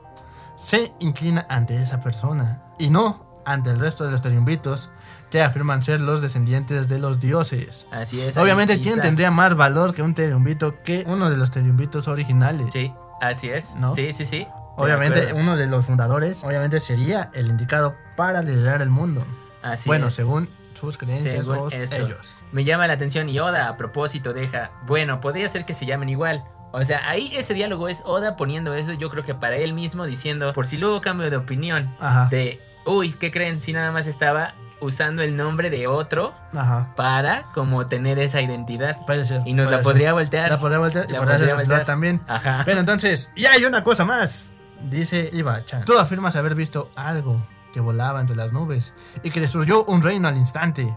se inclina ante esa persona y no ante el resto de los triunvitos que afirman ser los descendientes de los dioses. así es. Obviamente, ¿quién tendría más valor que un triunvito que uno de los triunvitos originales? Sí, así es. ¿No? Sí, sí, sí. Obviamente, uno de los fundadores, obviamente sería el indicado para liderar el mundo. Así bueno, es. según sus creencias Según esto. ellos. Me llama la atención y Oda a propósito deja, bueno, podría ser que se llamen igual. O sea, ahí ese diálogo es Oda poniendo eso, yo creo que para él mismo diciendo, por si luego cambio de opinión, Ajá. de, uy, ¿qué creen? Si nada más estaba usando el nombre de otro Ajá. para como tener esa identidad. Puede ser. Y nos puede la ser. podría voltear. La podría voltear y La podría voltear. también. Ajá. Pero entonces, y hay una cosa más. Dice Iba-chan. Tú afirmas haber visto algo que volaba entre las nubes y que destruyó un reino al instante.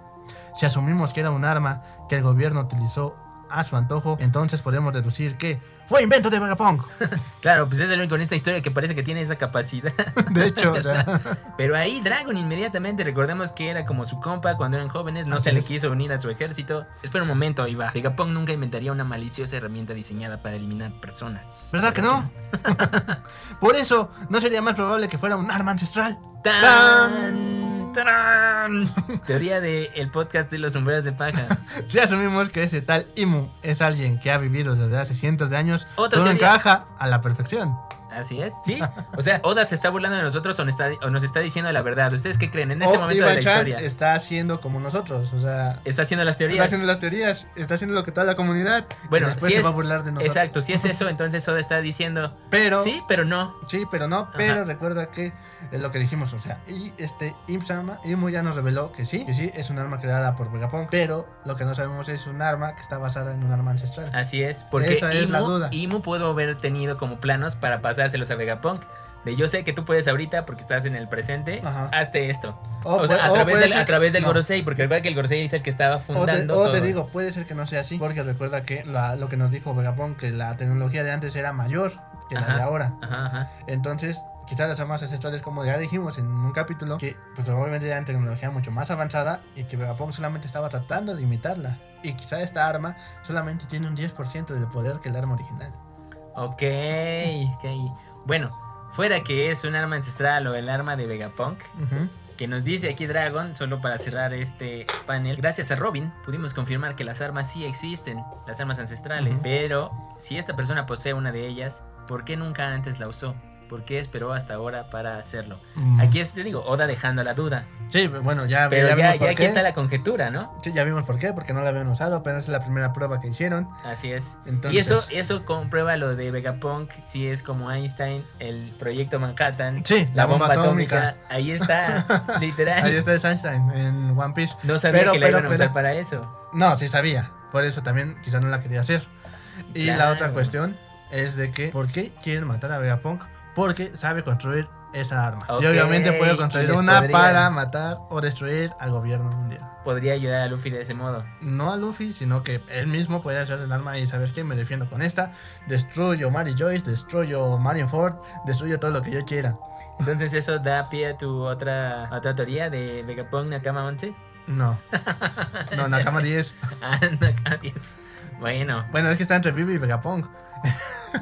Si asumimos que era un arma que el gobierno utilizó a su antojo, entonces podemos deducir que fue invento de Vegapunk. <laughs> Claro, pues es el único en esta historia que parece que tiene esa capacidad. <laughs> De hecho, o sea, <laughs> Pero ahí Dragon inmediatamente, recordemos que era como su compa cuando eran jóvenes, no Así se le es. quiso unir a su ejército. Espera un momento, ahí va. Vegapunk nunca inventaría una maliciosa herramienta diseñada para eliminar personas. ¿verdad que no? Por eso, ¿no sería más probable que fuera un arma ancestral? ¡Tan! ¡Tarán! <laughs> Teoría del podcast de los sombreros de paja. <laughs> Si asumimos que ese tal Imu es alguien que ha vivido desde hace cientos de años, todo teoría. encaja a la perfección. Así es, <laughs> sí. O sea, Oda se está burlando de nosotros o nos está, o nos está diciendo la verdad. ¿Ustedes qué creen en este O momento de la historia? está haciendo como nosotros, o sea, Está haciendo las está teorías. haciendo las teorías, está haciendo lo que toda la comunidad. Bueno, y después si se es, va a burlar de nosotros. Exacto, si es <laughs> eso, entonces Oda está diciendo Pero sí, pero no. Sí, pero no, pero recuerda que es lo que dijimos, o sea, y este Imsama, Imu ya nos reveló que sí, que sí, es un arma creada por Vegapunk, pero lo que no sabemos es un arma que está basada en un arma ancestral. Así es, porque Esa es Imu, la duda. Imu pudo haber tenido como planos para pasárselos a Vegapunk. De yo sé que tú puedes ahorita porque estás en el presente, Ajá. hazte esto. O O, sea, a o través del, a través del no. Gorosei, porque recuerda que el Gorosei es el que estaba O te, fundando. o te todo. digo, puede ser que no sea así, porque recuerda que la- lo que nos dijo Vegapunk, que la tecnología de antes era mayor que la Ajá. de ahora. Ajá, ajá. Entonces, quizás las armas ancestrales, como ya dijimos en un capítulo, que pues obviamente eran tecnología mucho más avanzada y que Vegapunk solamente estaba tratando de imitarla. Y quizá esta arma solamente tiene un 10% del poder que el arma original. Ok, ok. Bueno, fuera que es un arma ancestral o el arma de Vegapunk, que nos dice aquí Dragon, solo para cerrar este panel, gracias a Robin pudimos confirmar que las armas sí existen, las armas ancestrales, pero si esta persona posee una de ellas, ¿por qué nunca antes la usó? ¿Por qué esperó hasta ahora para hacerlo? Mm. Aquí es, te digo, Oda dejando la duda, Sí, bueno, ya, pero ya ya, vimos ya por aquí qué. está la conjetura, ¿no? Sí, ya vimos por qué, porque no la habían usado, apenas es la primera prueba que hicieron. Así es. Entonces- y eso, eso comprueba lo de Vegapunk, si es como Einstein, el proyecto Manhattan, Sí, la bomba atómica. Ahí está, <laughs> literal. Ahí está el Einstein en One Piece. No sabía Pero- que la pero- iban a pero- usar para eso. No, sí sabía. Por eso también quizás no la quería hacer. Y la otra cuestión es de que, ¿por qué quieren matar a Vegapunk? Porque sabe construir esa arma. Ok, y obviamente puede construir una podría- para matar o destruir al gobierno mundial. Podría ayudar a Luffy de ese modo. No a Luffy, sino que él mismo puede hacer el arma y ¿sabes qué? Me defiendo con esta. Destruyo Mary Joyce, destruyo Marineford, destruyo todo lo que yo quiera. Entonces <laughs> eso da pie a tu otra, otra teoría de Vegapunk Nakama 11. No. <laughs> No, Nakama 10. Ah, Nakama 10. Bueno, Bueno, es que está entre Vivi y Vegapunk.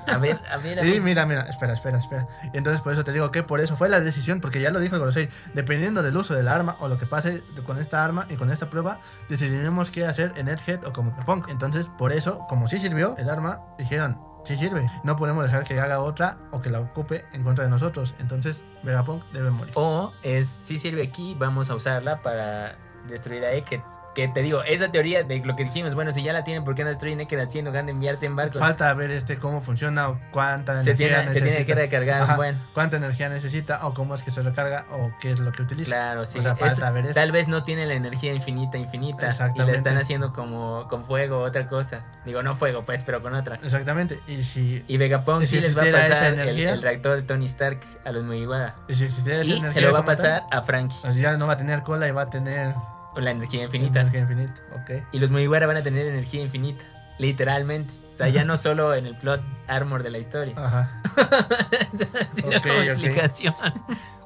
a ver, a ver, a Y <laughs> ver. mira, mira, espera, espera, espera. Y entonces por eso te digo que por eso fue la decisión, porque ya lo dijo el Gorosei, dependiendo del uso del arma o lo que pase con esta arma y con esta prueba, decidiremos qué hacer en Egghead o como Vegapunk. Entonces, por eso, como sí sirvió el arma, dijeron, sí sirve. No podemos dejar que haga otra o que la ocupe en contra de nosotros. Entonces, Vegapunk debe morir. O es, si sirve aquí, vamos a usarla para destruir a Eket. Que te digo, esa teoría de lo que dijimos, bueno, si ya la tienen, ¿por qué no destruyen Eket haciendo grande enviarse en barcos? Falta ver este cómo funciona o cuánta Se energía tiene- se tiene necesita. que recargar, Ajá, bueno. Cuánta energía necesita o cómo es que se recarga o qué es lo que utiliza. Claro, sí. O sea, falta Eso- ver eso. Tal vez no tiene la energía infinita, infinita. Y la Exactamente. están haciendo como con fuego o otra cosa. Digo, no fuego, pues, pero con otra. Exactamente. Y si Y Vegapunk ¿Y si sí les va a pasar el, energía? el reactor de Tony Stark a los Mugiwara. Y si existiera esa Y energía se lo va a tal, pasar a Frankie, pues ya no va a tener cola y va a tener o la energía infinita. energía infinita. Ok. Y los Mugiwara van a tener energía infinita. literalmente. O sea, ya no <laughs> solo en el plot armor de la historia, Ajá. <laughs> sino Ok, como ok. explicación.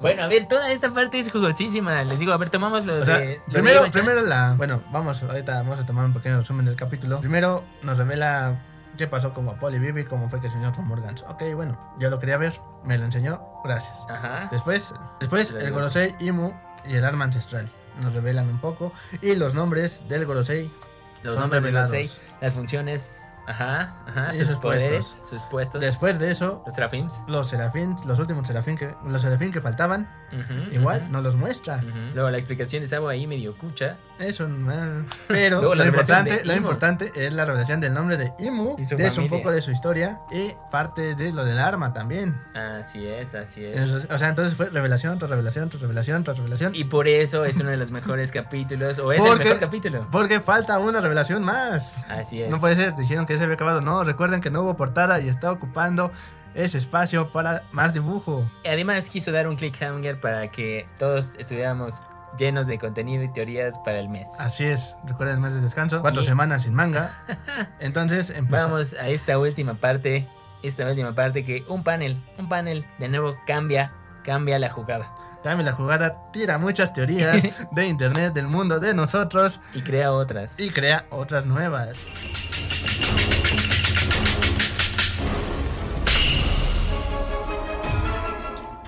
Bueno, a ver, toda esta parte es jugosísima. Les digo, a ver, tomamos lo O sea, de. lo primero, primero la. Bueno, vamos, ahorita vamos a tomar un pequeño resumen del capítulo. Primero nos revela qué pasó con Wapol y Vivi, cómo fue que se unió con Morgans. Ok, bueno, yo lo quería ver, me lo enseñó, gracias. Ajá. Después, después el. Gorosei, Imu y el arma ancestral. Nos revelan un poco. Y los nombres del Gorosei. Los nombres de los revelados. seis, las funciones. Ajá, ajá. Sus sus poderes, puestos. sus puestos. Después de eso, los Trafims. los serafín, los últimos serafín que, los serafín que faltaban, Igual, nos los muestra. Luego la explicación de Sabo ahí medio cucha. Eso, ah, pero <laughs> Luego lo importante, lo importante es la revelación del nombre de Imu, de su, un familia. poco de su historia y parte de lo del arma también. Así es, así es. Eso- o sea, entonces fue revelación tras revelación tras revelación tras revelación. Y por eso es uno de los mejores <laughs> capítulos. O es Porque- el mejor capítulo. Porque falta una revelación más. Así es. No puede ser, dijeron que se había acabado. No, recuerden que no hubo portada y está ocupando ese espacio para más dibujo. Además quiso dar un clickhanger para que todos estuviéramos llenos de contenido y teorías para el mes. Así es, recuerden el mes de descanso, cuatro Y- semanas sin manga. <laughs> Entonces empezamos. Vamos a esta última parte. Esta última parte que un panel, un panel de nuevo cambia, cambia la jugada. Cambia la jugada, tira muchas teorías <laughs> de internet, del mundo, de nosotros Y crea otras. y crea otras nuevas.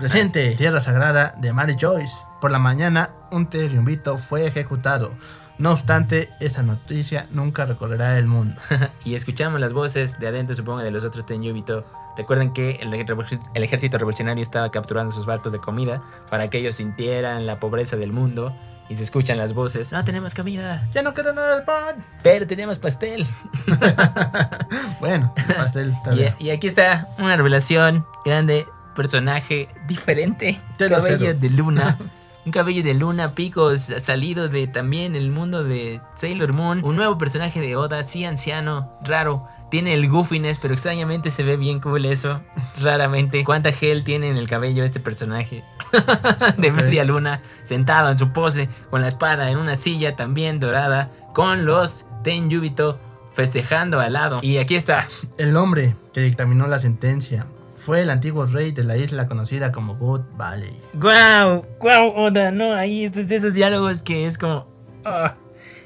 Presente, Tierra Sagrada de Mary Joyce. Por la mañana, un triunvito fue ejecutado. No obstante, esta noticia nunca recorrerá el mundo. <laughs> y escuchamos las voces de adentro, supongo, de los otros Tenyubito. Recuerden que el, el ejército revolucionario estaba capturando sus barcos de comida para que ellos sintieran la pobreza del mundo. Y se escuchan las voces. No tenemos comida, Ya no queda nada del pan. pero tenemos pastel. <laughs> Bueno, el pastel <laughs> está Y, y aquí está una revelación grande, personaje diferente, Te lo cabello de luna. <laughs> Un cabello de luna, picos, salido de también el mundo de Sailor Moon. Un nuevo personaje de Oda, sí anciano, raro. Tiene el goofiness, pero extrañamente se ve bien cool eso. <laughs> Raramente. ¿Cuánta gel tiene en el cabello este personaje? <laughs> de media luna, sentado en su pose, con la espada en una silla también dorada, con los Tenyubito festejando al lado. Y aquí está. El hombre que dictaminó la sentencia fue el antiguo rey de la isla conocida como Good Valley. ¡Guau! ¡Guau, Oda! No, ahí estos de esos diálogos que es como. ah.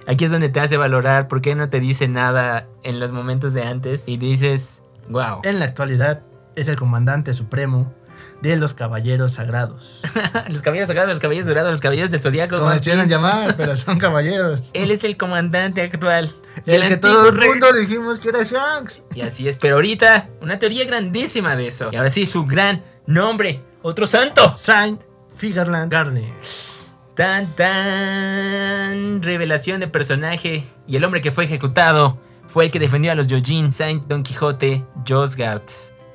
Aquí es donde te hace valorar por qué no te dice nada en los momentos de antes y dices, ¡Guau! En la actualidad es el comandante supremo de los caballeros sagrados. <laughs> los caballeros sagrados, los caballeros dorados, los caballeros del zodiaco. Como les quieran Piece. llamar, pero son caballeros. <laughs> Él es el comandante actual. El que todo el mundo dijimos que era Shanks. Y así es, pero ahorita una teoría grandísima de eso. Y ahora sí, su gran nombre, otro santo. Saint Figarland Garner. Tan tan revelación de personaje y el hombre que fue ejecutado fue el que defendió a los Yojin, Saint Don Quijote, Josgard.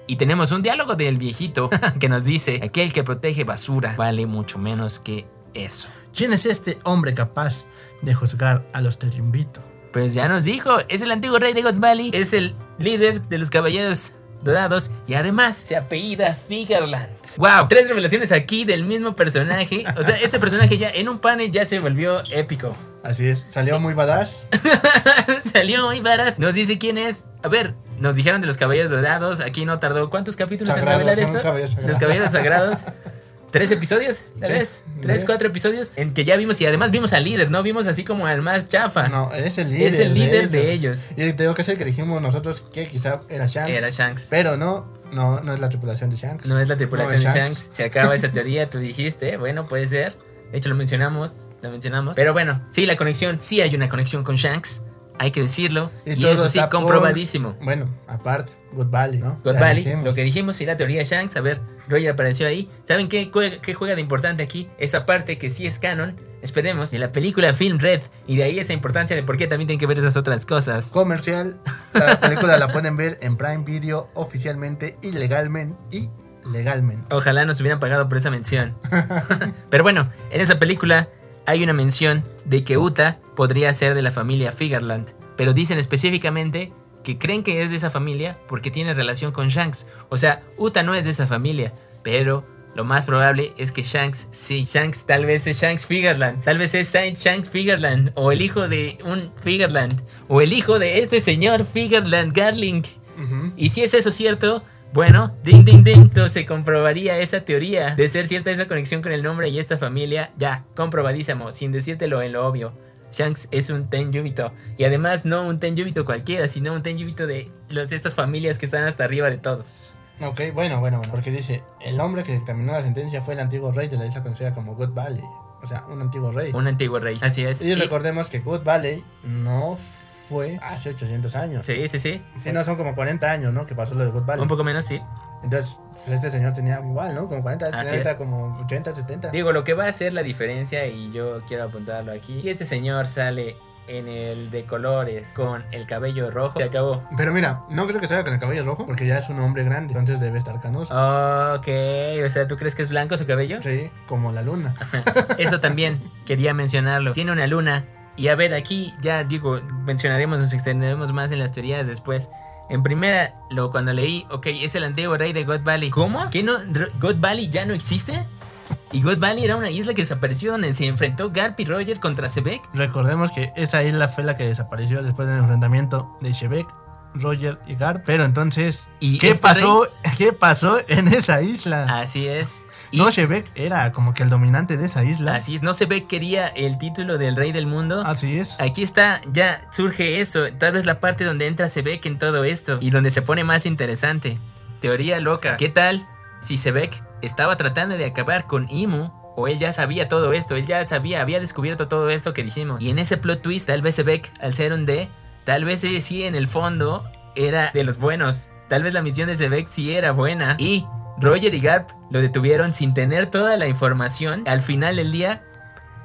Y tenemos un diálogo del viejito <laughs> que nos dice, aquel que protege basura vale mucho menos que eso. ¿Quién es este hombre capaz de juzgar a los Terimbito? Pues ya nos dijo, es el antiguo rey de God Valley, es el líder de los caballeros dorados y además se apellida Figarland. Wow, tres revelaciones aquí del mismo personaje. O sea, este personaje ya en un panel ya se volvió épico. Así es, salió muy badass. <laughs> Salió muy varas. Nos dice quién es. A ver, nos dijeron de los caballeros dorados. Aquí no tardó. ¿Cuántos capítulos Sagrados, en revelar esto? caballeros. Los caballeros sagrados. <laughs> ¿Tres episodios? Sí, ¿Tres? ¿Tres, cuatro episodios? En que ya vimos y además vimos al líder, ¿no? Vimos así como al más chafa. No, es el líder. Es el líder de ellos. Y tengo que ser que dijimos nosotros que quizá era Shanks. Era Shanks. Pero no, no, no es la tripulación de Shanks. No es la tripulación No es de Shanks. Se acaba esa <laughs> teoría, tú dijiste. Bueno, puede ser. De hecho, lo mencionamos. Lo mencionamos. Pero bueno, sí, la conexión. Sí hay una conexión con Shanks. Hay que decirlo. Y, eso sí, por- comprobadísimo. Bueno, aparte, Good Valley, ¿no? Ya Valley, lo que dijimos, sí, la teoría de Shanks. A ver, Roger apareció ahí. ¿Saben qué, juega- qué juega de importante aquí? Esa parte que sí es canon, esperemos, de la película Film Red. Y de ahí esa importancia de por qué también tienen que ver esas otras cosas. Comercial. La película la pueden ver en Prime Video oficialmente y legalmente. Y legalmente. Ojalá nos hubieran pagado por esa mención. <laughs> Pero bueno, en esa película hay una mención de que Uta podría ser de la familia Figarland. Pero dicen específicamente que creen que es de esa familia porque tiene relación con Shanks. O sea, Uta no es de esa familia, pero lo más probable es que Shanks, sí, Shanks, tal vez es Shanks Figureland, tal vez es Saint Shanks Figureland, o el hijo de un Figureland, o el hijo de este señor Figureland Garling. Y si es eso cierto, bueno, ding ding ding, entonces se comprobaría esa teoría de ser cierta esa conexión con el nombre y esta familia, ya, comprobadísimo, sin decírtelo en lo obvio. Shanks es un Tenjubito. Y además no un Tenjubito cualquiera, sino un Tenjubito de, los, de estas familias que están hasta arriba de todos. Ok, bueno, bueno, bueno. Porque dice, el hombre que dictaminó la sentencia fue el antiguo rey de la isla conocida como Good Valley. O sea, un antiguo rey. Un antiguo rey, así es. Y recordemos que Good Valley no fue hace 800 años. Sí, sí, sí. Sí, no, son como 40 años, ¿no? Que pasó lo de Good Valley. Un poco menos, sí. Entonces, pues este señor tenía igual, ¿no? Como 40, Así 30, es. como 80, 70. Digo, lo que va a hacer la diferencia, y yo quiero apuntarlo aquí, y este señor sale en el de colores con el cabello rojo. Se acabó. Pero mira, no creo que salga con el cabello rojo porque ya es un hombre grande, entonces debe estar canoso. Ok, o sea, ¿tú crees que es blanco su cabello? Sí, como la luna. <laughs> Eso también quería mencionarlo. Tiene una luna. Y a ver, aquí ya digo, mencionaremos, nos extenderemos más en las teorías después. En primera, lo cuando leí, ok, es el antiguo rey de God Valley. ¿Cómo? ¿Que no, God Valley ya no existe? Y God Valley era una isla que desapareció donde se enfrentó Garp y Roger contra Sebek. Recordemos que esa isla fue la que desapareció después del enfrentamiento de Shebek, Roger y. Pero entonces, ¿Y ¿qué este pasó? <laughs> ¿Qué pasó en esa isla? Así es. No, Shebek era como que el dominante de esa isla. así es, no Sebek quería el título del rey del mundo. Así es. Aquí está, ya surge eso, tal vez la parte donde entra Sebek en todo esto y donde se pone más interesante. Teoría loca. ¿Qué tal si Sebek estaba tratando de acabar con Imu o él ya sabía todo esto, él ya sabía, había descubierto todo esto que dijimos? Y en ese plot twist, tal vez Sebek, al ser un D, tal vez eh, sí en el fondo era de los buenos. Tal vez la misión de Sebek sí era buena y Roger y Garp lo detuvieron sin tener toda la información. Al final del día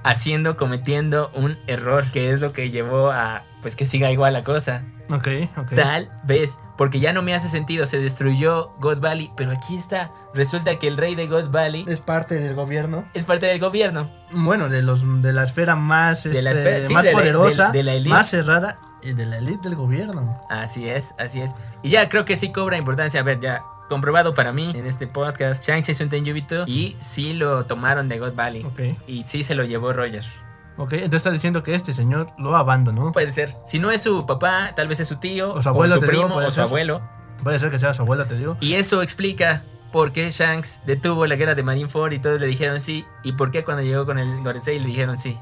haciendo, cometiendo un error, que es lo que llevó a pues que siga igual la cosa. Ok, ok. Tal vez, porque ya no me hace sentido, se destruyó God Valley, pero aquí está, resulta que el rey de God Valley Es parte del gobierno. es parte del gobierno. Bueno, de los de la esfera más, De la este, esfera- sí, más de la- poderosa, de- de la elite. más cerrada de la elite del gobierno. Así es, así es. Y ya creo que sí cobra importancia, a ver, ya comprobado para mí en este podcast, Shanks es un Tenjubito y sí lo tomaron de God Valley. Ok, Y sí se lo llevó Roger. ok. Entonces estás diciendo que este señor lo abandonó. Puede ser. Si no es su papá, tal vez es su tío, O su abuelo, su te digo, primo, puede o su abuelo. Puede ser que sea su abuela, te digo. Y eso explica por qué Shanks detuvo la guerra de Marineford y todos le dijeron sí. Y por qué cuando llegó con el Gorosei le dijeron sí.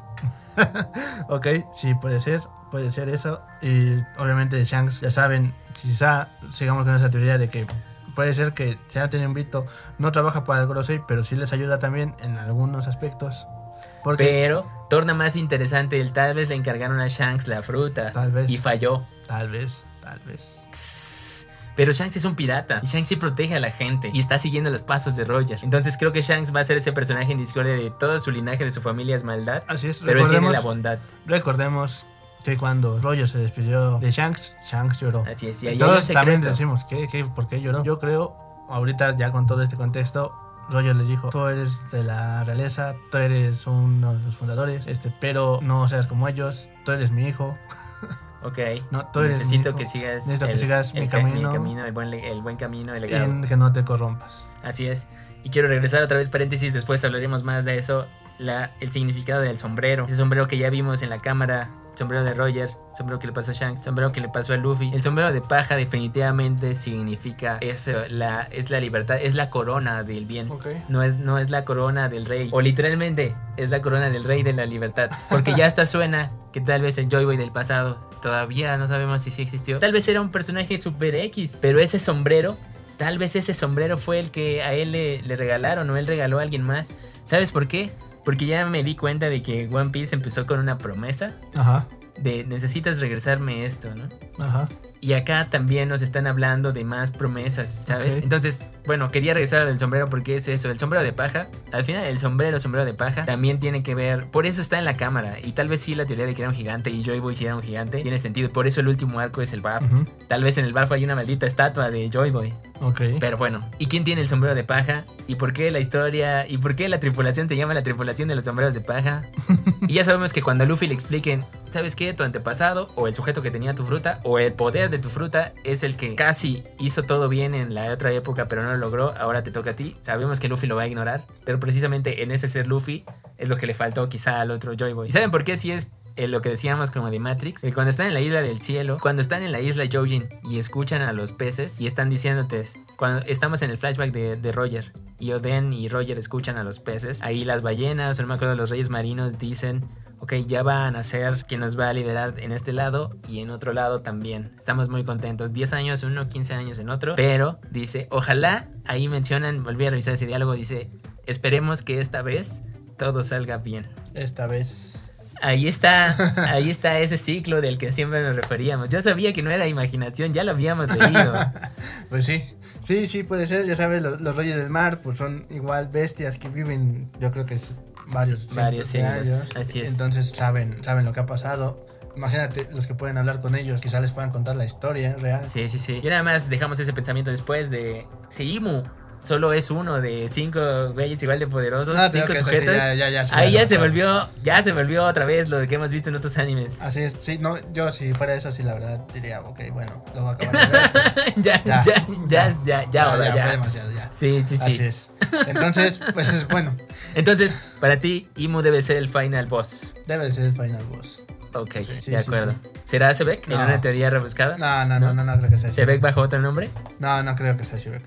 <laughs> Ok, sí, puede ser, puede ser eso. Y obviamente Shanks, ya saben, quizá sigamos con esa teoría de que puede ser que sea Tenenbito no trabaja para el Gorosei, pero sí les ayuda también en algunos aspectos. Porque Pero torna más interesante el tal vez le encargaron a Shanks la fruta. Tal vez. Y falló. tal vez, tal vez. Tss. Pero Shanks es un pirata. Y Shanks sí protege a la gente. Y está siguiendo los pasos de Roger. Entonces creo que Shanks va a ser ese personaje en discordia de todo su linaje, de su familia es maldad. Así es, Pero él tiene la bondad. recordemos que cuando Roger se despidió de Shanks, Shanks lloró. Así es. Y hay todos también decimos, ¿qué, qué, ¿por qué lloró? Yo creo, ahorita ya con todo este contexto, Roger le dijo, tú eres de la realeza, tú eres uno de los fundadores, este, pero no seas como ellos, tú eres mi hijo. <laughs> Ok. No, tú eres Necesito mi que sigas, Necesito que sigas mi ca- camino. el, buen, le- el buen camino, el legado. Y que no te corrompas. Así es. Y quiero regresar otra vez, paréntesis, después hablaremos más de eso. La, el significado del sombrero. Ese sombrero que ya vimos en la cámara. Sombrero de Roger. Sombrero que le pasó a Shanks. Sombrero que le pasó a Luffy. El sombrero de paja definitivamente significa eso. La, es la libertad. Es la corona del bien. Ok. No es, no es la corona del rey. O literalmente es la corona del rey de la libertad. Porque ya hasta suena que tal vez el Joy Boy del pasado todavía no sabemos si sí existió. Tal vez era un personaje super X. Pero ese sombrero, tal vez ese sombrero fue el que a él le, le regalaron o él regaló a alguien más. ¿Sabes por qué? Porque ya me di cuenta de que One Piece empezó con una promesa Ajá, de necesitas regresarme esto, ¿no? ajá. Y acá también nos están hablando de más promesas, ¿sabes? Entonces, bueno, quería regresar al sombrero porque es eso, el sombrero de paja. Al final, el sombrero, sombrero de paja, también tiene que ver, por eso está en la cámara. Y tal vez sí la teoría de que era un gigante y Joy Boy sí era un gigante, tiene sentido. Por eso el último arco es el bar. Tal vez en el barco hay una maldita estatua de Joy Boy. Ok. Pero bueno, ¿y quién tiene el sombrero de paja? ¿Y por qué la historia? ¿Y por qué la tripulación se llama la tripulación de los sombreros de paja? <laughs> y ya sabemos que cuando a Luffy le expliquen, ¿sabes qué? Tu antepasado o el sujeto que tenía tu fruta o el poder de tu fruta es el que casi hizo todo bien en la otra época, pero no lo logró, ahora te toca a ti. Sabemos que Luffy lo va a ignorar, pero precisamente en ese ser Luffy es lo que le faltó quizá al otro Joy Boy. ¿Y saben por qué? Si es eh, lo que decíamos como de Matrix, que cuando están en la isla del cielo, cuando están en la isla Jojin y escuchan a los peces y están diciéndote, cuando estamos en el flashback de, de Roger y Oden y Roger escuchan a los peces, ahí las ballenas, o no me acuerdo, los reyes marinos dicen, ok, ya van a ser quien nos va a liderar en este lado y en otro lado también. Estamos muy contentos. 10 años en uno, 15 años en otro. Pero dice, ojalá, ahí mencionan, volví a revisar ese diálogo, dice, esperemos que esta vez todo salga bien. Esta vez. Ahí está, ahí está ese ciclo del que siempre nos referíamos. Yo sabía que no era imaginación, ya lo habíamos leído. <laughs> pues sí, sí, sí puede ser. Ya sabes, los, los, reyes del mar, pues son igual bestias que viven, yo creo que es varios, varios años. Así es. Entonces saben, saben lo que ha pasado. Imagínate los que pueden hablar con ellos, quizás les puedan contar la historia real. Sí, sí, sí. Y nada más dejamos ese pensamiento después de si Imu solo es uno de cinco güeyes igual de poderosos, No, cinco tengo que sujetos. ya, ya, ya, ahí ya, se volvió, ya se volvió otra vez lo que hemos visto en otros animes. Así es, sí, no, yo si fuera eso, sí, la verdad diría, ok, bueno, lo voy a acabar de ver. <laughs> ya, ya, Ya, ya, ya, ya, ya, demasiado, ya. Sí, sí, sí. Así es. Entonces, pues es bueno, <laughs> Entonces, para ti, Imu debe ser el final boss. debe de ser el final boss. Ok, sí, de sí, acuerdo. sí. ¿Será Sebek en No. una teoría rebuscada? No, no, no, no, no, creo que sea Shibek. ¿Sebek bajo otro nombre? No, no creo que sea Shibek.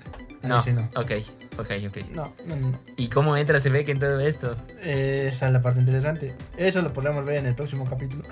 No. sí no. Ok, ok, ok. No, no, no. ¿Y cómo entra Sebek en todo esto? Eh, esa es la parte interesante. Eso lo podremos ver en el próximo capítulo.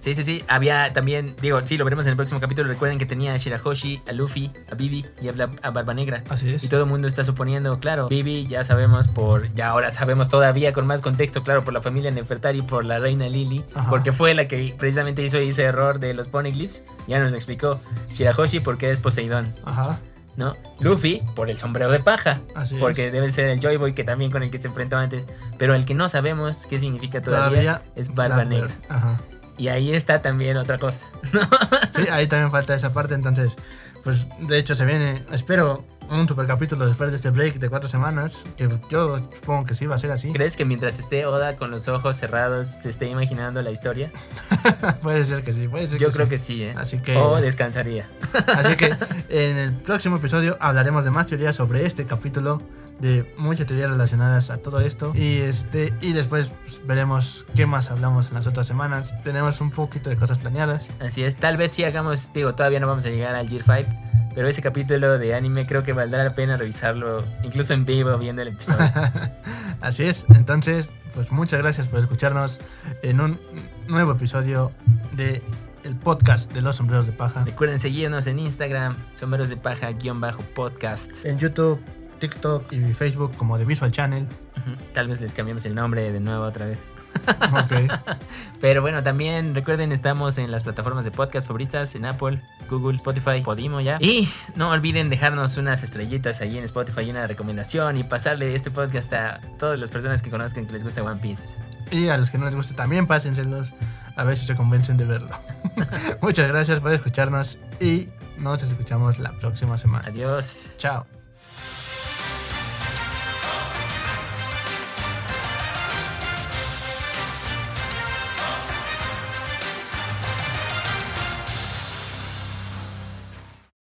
Sí, sí, sí. Había también, digo, sí, lo veremos en el próximo capítulo. Recuerden que tenía a Shirahoshi, a Luffy, a Bibi y a, Bla- a Barba Negra. Así es. Y todo el mundo está suponiendo, claro, Bibi ya sabemos por, ya ahora sabemos todavía con más contexto, claro, por la familia Nefertari, por la reina Lily, Ajá. porque fue la que precisamente hizo ese error de los poneglyphs. Ya nos lo explicó. Shirahoshi porque es Poseidón, Ajá. ¿No? Luffy por el sombrero de paja, Así porque es. debe ser el Joy Boy que también con el que se enfrentó antes. Pero el que no sabemos qué significa todavía, es Barba. Negra. Ajá. Y ahí está también otra cosa. Sí, ahí también falta esa parte, entonces, pues de hecho se viene, espero un super capítulo después de este break de cuatro semanas, que yo supongo que sí va a ser así. ¿Crees que mientras esté Oda con los ojos cerrados se esté imaginando la historia? <laughs> puede ser que sí, puede ser Yo que creo sí. que sí, ¿eh? Así que- O descansaría. <laughs> Así que en el próximo episodio hablaremos de más teorías sobre este capítulo, de muchas teorías relacionadas a todo esto y este y después pues, veremos qué más hablamos en las otras semanas. Tenemos un poquito de cosas planeadas. Así es, tal vez sí hagamos, digo, todavía no vamos a llegar al Gear 5, pero ese capítulo de anime creo que valdrá la pena revisarlo, incluso en vivo viendo el episodio. <laughs> Así es. Entonces, pues muchas gracias por escucharnos en un nuevo episodio de el podcast de los sombreros de paja Recuerden seguirnos en Instagram, sombreros de paja guion bajo podcast. en YouTube, TikTok y Facebook como The Visual Channel. Tal vez les cambiemos el nombre de nuevo otra vez. <laughs> Ok. <laughs> Pero bueno, también recuerden, estamos en las plataformas de podcast favoritas, en Apple, Google, Spotify, Podimo ya. Y no olviden dejarnos unas estrellitas ahí en Spotify y una recomendación y pasarle este podcast a todas las personas que conozcan que les gusta One Piece. Y a los que no les guste también pásenselos a ver si se convencen de verlo. <laughs> Muchas gracias por escucharnos y nos escuchamos la próxima semana. Adiós. Chao.